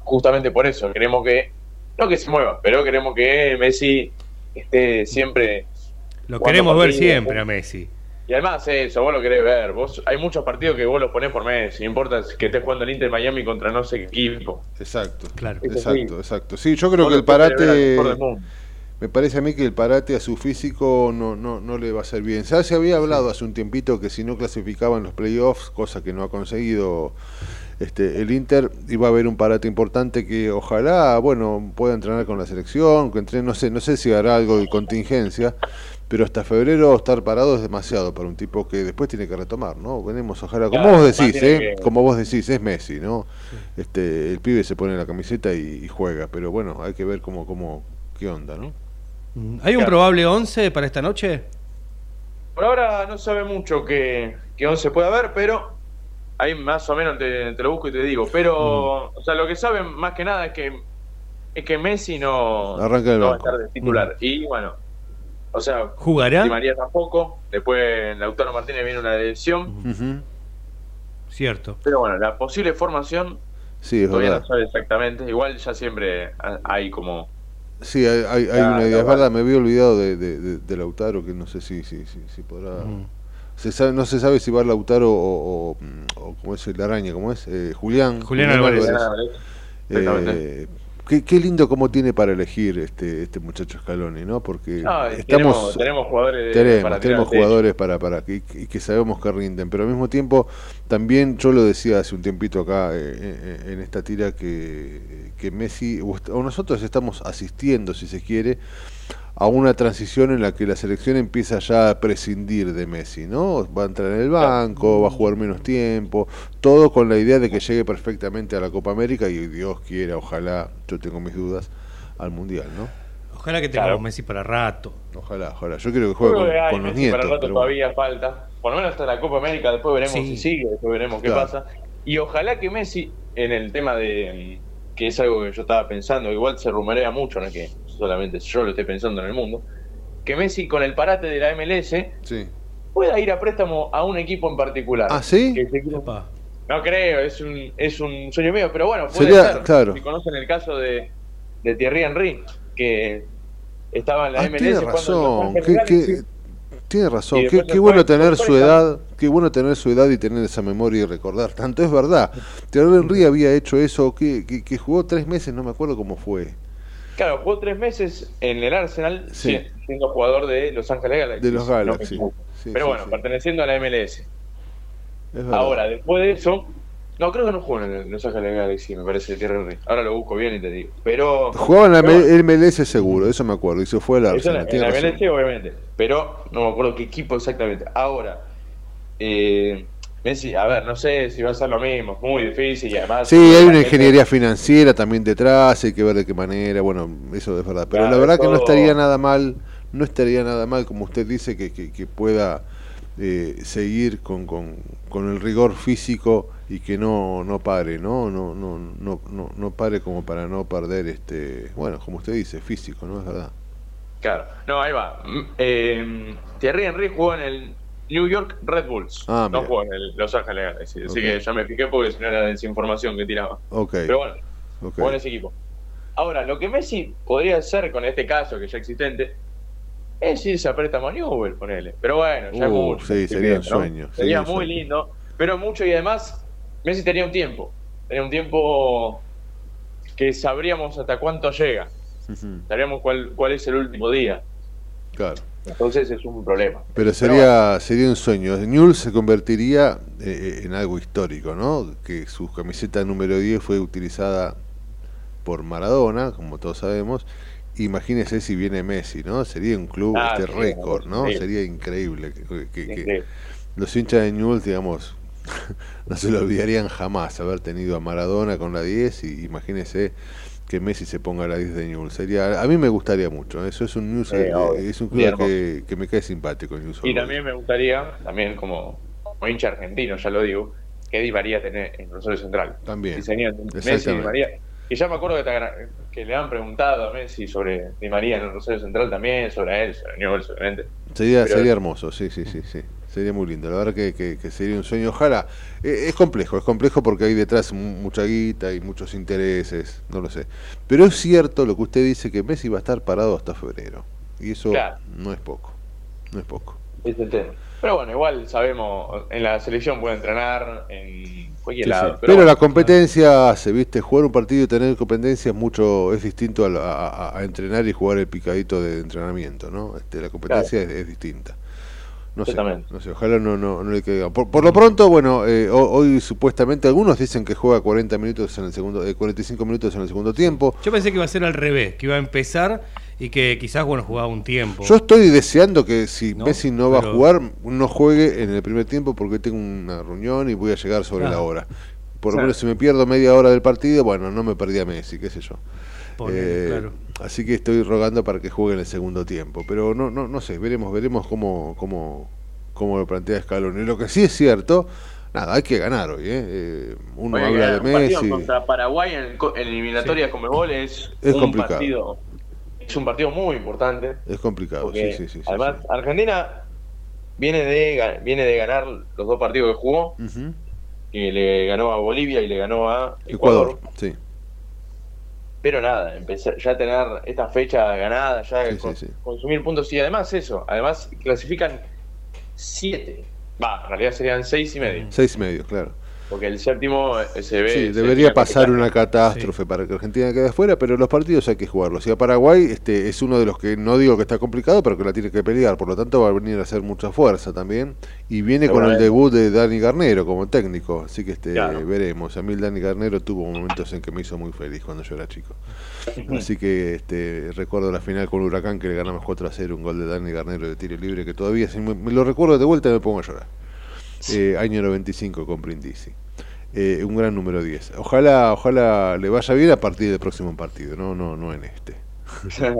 justamente por eso queremos que, no que se mueva, pero queremos que Messi esté siempre. Lo queremos ver siempre a Messi. Y además eso, vos lo querés ver. Vos, hay muchos partidos que vos los ponés por Messi. No importa que estés jugando el Inter Miami contra no sé qué equipo. Exacto. Claro. Exacto, exacto. Sí, yo creo Vos que el parate. Me parece a mí que el parate a su físico no, no, no le va a hacer bien. Ya se había hablado hace un tiempito que si no clasificaba en los playoffs, cosa que no ha conseguido este, el Inter, iba a haber un parate importante que ojalá, bueno, pueda entrenar con la selección, que entrene, no sé, no sé si hará algo de contingencia, pero hasta febrero estar parado es demasiado para un tipo que después tiene que retomar, ¿no? Venimos, ojalá, como Claro, vos decís, ¿eh? que- Como vos decís, es Messi, ¿no? Este, el pibe se pone la camiseta y, y juega, pero bueno, hay que ver cómo, cómo, qué onda, ¿no? ¿Hay un Claro. probable 11 para esta noche? Por ahora no sabe mucho que, que 11 puede haber, pero ahí más o menos te, te lo busco y te digo. Pero, o sea, lo que saben más que nada es que es que Messi no, Arranca del no va a estar de titular. Y bueno, o sea, ¿Jugará? Di María tampoco. Después Lautaro Martínez viene una lesión. Cierto. Pero bueno, la posible formación Sí, todavía verdad. no sabe exactamente. Igual ya siempre ha- hay como. Sí, hay, hay, hay una idea. Es verdad, me había olvidado de, de, de- de Lautaro, que no sé si, si, si, si podrá... Se sabe, no se sabe si va Lautaro o, o, o ¿cómo es el araña? ¿Cómo es? Eh, Julián. Julián Álvarez. Eh, qué, qué lindo cómo tiene para elegir este este muchacho Scaloni, ¿no? Porque No, y estamos tenemos- tenemos jugadores de- tenemos, para tenemos jugadores para para que, y que sabemos que rinden, pero al mismo tiempo también yo lo decía hace un tiempito acá eh, eh, en esta tira que, que Messi o nosotros estamos asistiendo, si se quiere, a una transición en la que la selección empieza ya a prescindir de Messi, ¿no? Va a entrar en el banco, va a jugar menos tiempo, todo con la idea de que llegue perfectamente a la Copa América y Dios quiera, ojalá, yo tengo mis dudas, al Mundial, ¿no? Ojalá que tengamos Claro. Messi para rato. Ojalá, ojalá. Yo quiero que juegue Creo con, que hay con los Messi nietos. para rato pero bueno. todavía falta. Por lo menos hasta la Copa América, después veremos Sí. si sigue, después veremos qué pasa. Y ojalá que Messi, en el tema de. Que es algo que yo estaba pensando, igual se rumorea mucho, no es que solamente yo lo esté pensando en el mundo, que Messi con el parate de la MLS Sí. pueda ir a préstamo a un equipo en particular. ¿Ah, sí? Que No creo, es un, es un sueño mío, pero bueno, puede Sería- ser. claro. Si conocen el caso de, de Thierry Henry, que estaba en la Ah, MLS tiene razón. Qué, Galaxy. qué- tiene razón. Qué, bueno tener su edad. Qué bueno tener su edad y tener esa memoria y recordar. Tanto es verdad. Thierry Henry había hecho eso, que, que, que jugó tres meses, no me acuerdo cómo fue. Claro, jugó tres meses en el Arsenal Sí. siendo jugador de Los Ángeles Galaxy. De los no Galaxy. Sí, Pero sí, bueno, perteneciendo a la MLS. Ahora, después de eso, no creo que no jugó en el Los Ángeles Galaxy, me parece, Thierry Henry. Ahora lo busco bien y te digo. Pero. Jugaba en la pero MLS seguro, eso me acuerdo. Y se fue al eso en la, Arsenal. en la. MLS, obviamente. Pero no me acuerdo qué equipo exactamente. Ahora, eh, Messi, a ver, no sé si va a ser lo mismo, es muy difícil y además. Sí, hay una ingeniería financiera también detrás, hay que ver de qué manera, bueno, eso es verdad. Pero Claro, la verdad que no estaría nada mal, no estaría nada mal, como usted dice, que, que, que pueda eh, seguir con, con, con el rigor físico y que no, no pare, ¿no? No, no, no, no, no pare como para no perder, este bueno, como usted dice, físico, ¿no? Es verdad. Claro, no, ahí va. Eh, Thierry Henry jugó en el New York Red Bulls. Ah, no jugó en el Los Ángeles Galaxy. Así que ya me piqué porque si no era desinformación que tiraba. Ok. Pero bueno, ok. jugó en ese equipo. Ahora, lo que Messi podría hacer con este caso que ya existente es irse a préstamo a Newell, ponele. Pero bueno, ya es Uh, mucho. sí, sería un sueño, Sería muy sueño. lindo, pero mucho y además Messi tenía un tiempo. Tenía un tiempo que sabríamos hasta cuánto llega. Sabríamos cuál, cuál es el último día. Claro. Entonces es un problema. Pero sería sería un sueño. Newell se convertiría eh, en algo histórico, ¿no? Que su camiseta número 10 fue utilizada por Maradona, como todos sabemos. Imagínese si viene Messi, ¿no? Sería un club Ah, este sí, récord, ¿no? Sería increíble que, que- que Increíble. los hinchas de Newell, digamos, no se lo olvidarían jamás haber tenido a Maradona con la 10 y imagínese que Messi se ponga la 10 de Newell. Sería, a mí me gustaría mucho. Eso es un Newell's, Sí, eh, es un club que, que me cae simpático. Newell's Y también me gustaría, también como, como hincha argentino, ya lo digo, que Di María tenía en Rosario Central. También. Si Messi Di. María. Y ya me acuerdo que, te- que le han preguntado a Messi sobre Di María en el Rosario Central también, sobre él, sobre Newell's, obviamente. Sería, Pero- sería hermoso, sí, sí, sí, sí. Sería muy lindo. La verdad que, que- que sería un sueño. Ojalá. Eh, es complejo, es complejo porque hay detrás mu- mucha guita y muchos intereses, no lo sé. Pero es cierto lo que usted dice que Messi va a estar parado hasta febrero. Y eso Claro. no es poco. No es poco. Es el tema. Pero bueno, igual sabemos, en la selección puede entrenar en cualquier Sí, lado. sí. Pero, Pero, bueno, la competencia hace, ¿viste? Jugar un partido y tener competencia es mucho, es distinto a, la- a- a entrenar y jugar el picadito de entrenamiento, ¿no? Este, la competencia es, es distinta. No sé, no sé, ojalá no, no, no le caiga. Por, por lo pronto, bueno, eh, ho- hoy supuestamente algunos dicen que juega 40 minutos en el segundo, eh, 45 minutos en el segundo tiempo. Yo pensé que iba a ser al revés, que iba a empezar y que quizás, bueno, jugaba un tiempo. Yo estoy deseando que si Messi no va Pero- a jugar, no juegue en el primer tiempo porque tengo una reunión y voy a llegar sobre la hora. Por lo Claro. menos si me pierdo media hora del partido, bueno, no me perdí a Messi, qué sé yo. Eh, claro. Así que estoy rogando para que juegue en el segundo tiempo. Pero no, no, no sé, veremos, veremos cómo, cómo, cómo lo plantea Scaloni. Lo que sí es cierto, nada, hay que ganar hoy. ¿eh? Eh, uno oye, habla de un partido Messi. contra Paraguay en, en eliminatoria con Mebol es, Es un complicado. partido es un partido muy importante. Es complicado, sí, sí, sí. sí, además, Argentina viene de, viene de ganar los dos partidos que jugó, sí. Ujú. que le ganó a Bolivia y le ganó a Ecuador. Ecuador, sí. Pero nada, empezar ya tener esta fecha ganada, ya Sí, con- sí, sí. consumir puntos y además eso, además clasifican siete, va, en realidad serían seis y medio, Seis y medio, claro. Porque el séptimo eh, se ve. Sí, se debería pasar una catástrofe para que Argentina quede afuera, pero los partidos hay que jugarlos. Y a Paraguay este, es uno de los que no digo que está complicado, pero que la tiene que pelear. Por lo tanto, va a venir a hacer mucha fuerza también. Y viene con el debut de Dani Garnero como técnico. Así que este, Claro. veremos. A mí el Dani Garnero tuvo momentos en que me hizo muy feliz cuando yo era chico. Así que este, recuerdo la final con Huracán que le ganamos 4 a 0, un gol de Dani Garnero de tiro libre que todavía, si me, me lo recuerdo de vuelta, me pongo a llorar. Eh, año 95 con Brindisi. Eh, un gran número 10. Ojalá, ojalá le vaya bien a partir del próximo partido, no, no, no en este.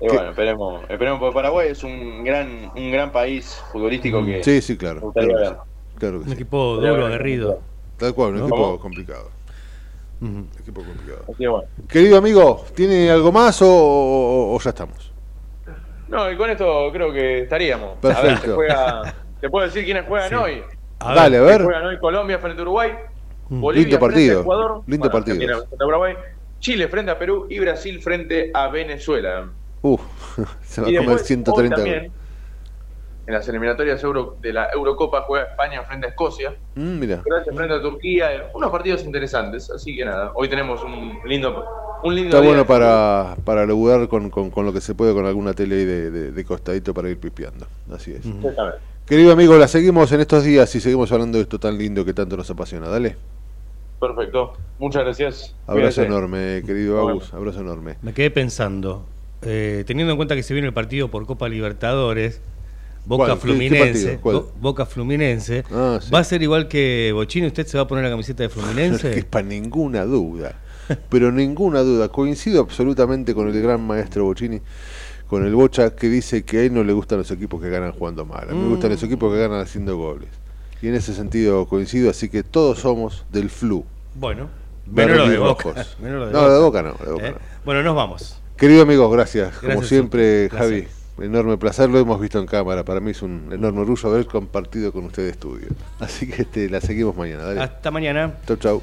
Y bueno, esperemos, esperemos porque Paraguay es un gran, un gran país futbolístico que Mm, Sí, sí, claro. Claro que sí, claro que Un sí. equipo duro, aguerrido. Tal cual, un ¿No? equipo complicado. Ujú. Equipo complicado. Así que bueno. Querido amigo, ¿tiene algo más o, o- o ya estamos? No, y con esto creo que estaríamos. A ver, Perfecto. se juega, te puedo decir quiénes juegan Sí. hoy. A Dale, a ver. Juegan hoy Colombia frente a Uruguay, Mm. Bolivia Lindo frente partido, a Ecuador, lindo partido. Frente Uruguay, Chile frente a Perú y Brasil frente a Venezuela. Uf, se va y a comer después, 130 hoy también, en las eliminatorias Euro, de la Eurocopa juega España frente a Escocia, Mm, mira. Croacia frente a Turquía, eh, unos partidos interesantes, así que nada, hoy tenemos un lindo un lindo Está día bueno para, para laburar con, con, con lo que se puede con alguna tele ahí de, de- de costadito para ir pipeando. Así es. Exactamente. Querido amigo, la seguimos en estos días y seguimos hablando de esto tan lindo que tanto nos apasiona. Dale. Perfecto. Muchas gracias. Abrazo enorme, querido Agus. Abrazo enorme. Me quedé pensando, eh, teniendo en cuenta que se viene el partido por Copa Libertadores, Boca ¿Cuál? ¿Qué- qué Fluminense, Boca Fluminense, Ah, sí. va a ser igual que Bochini, ¿usted se va a poner la camiseta de que es Fluminense? para ninguna duda. Pero ninguna duda. Coincido absolutamente con el gran maestro Bocini, con el Bocha, que dice que a él no le gustan los equipos que ganan jugando mal. A mí me gustan Mm. los equipos que ganan haciendo goles. Y en ese sentido coincido, así que todos somos del flu. Bueno, menos lo de Boca. menos lo de No, de Boca no, de Boca ¿Eh? no. Bueno, nos vamos. Querido amigos, gracias. Como siempre. Javi, enorme placer. Lo hemos visto en cámara. Para mí es un enorme orgullo haber compartido con ustedes estudio. Así que este, la seguimos mañana. Dale. Hasta mañana. Chau, chau.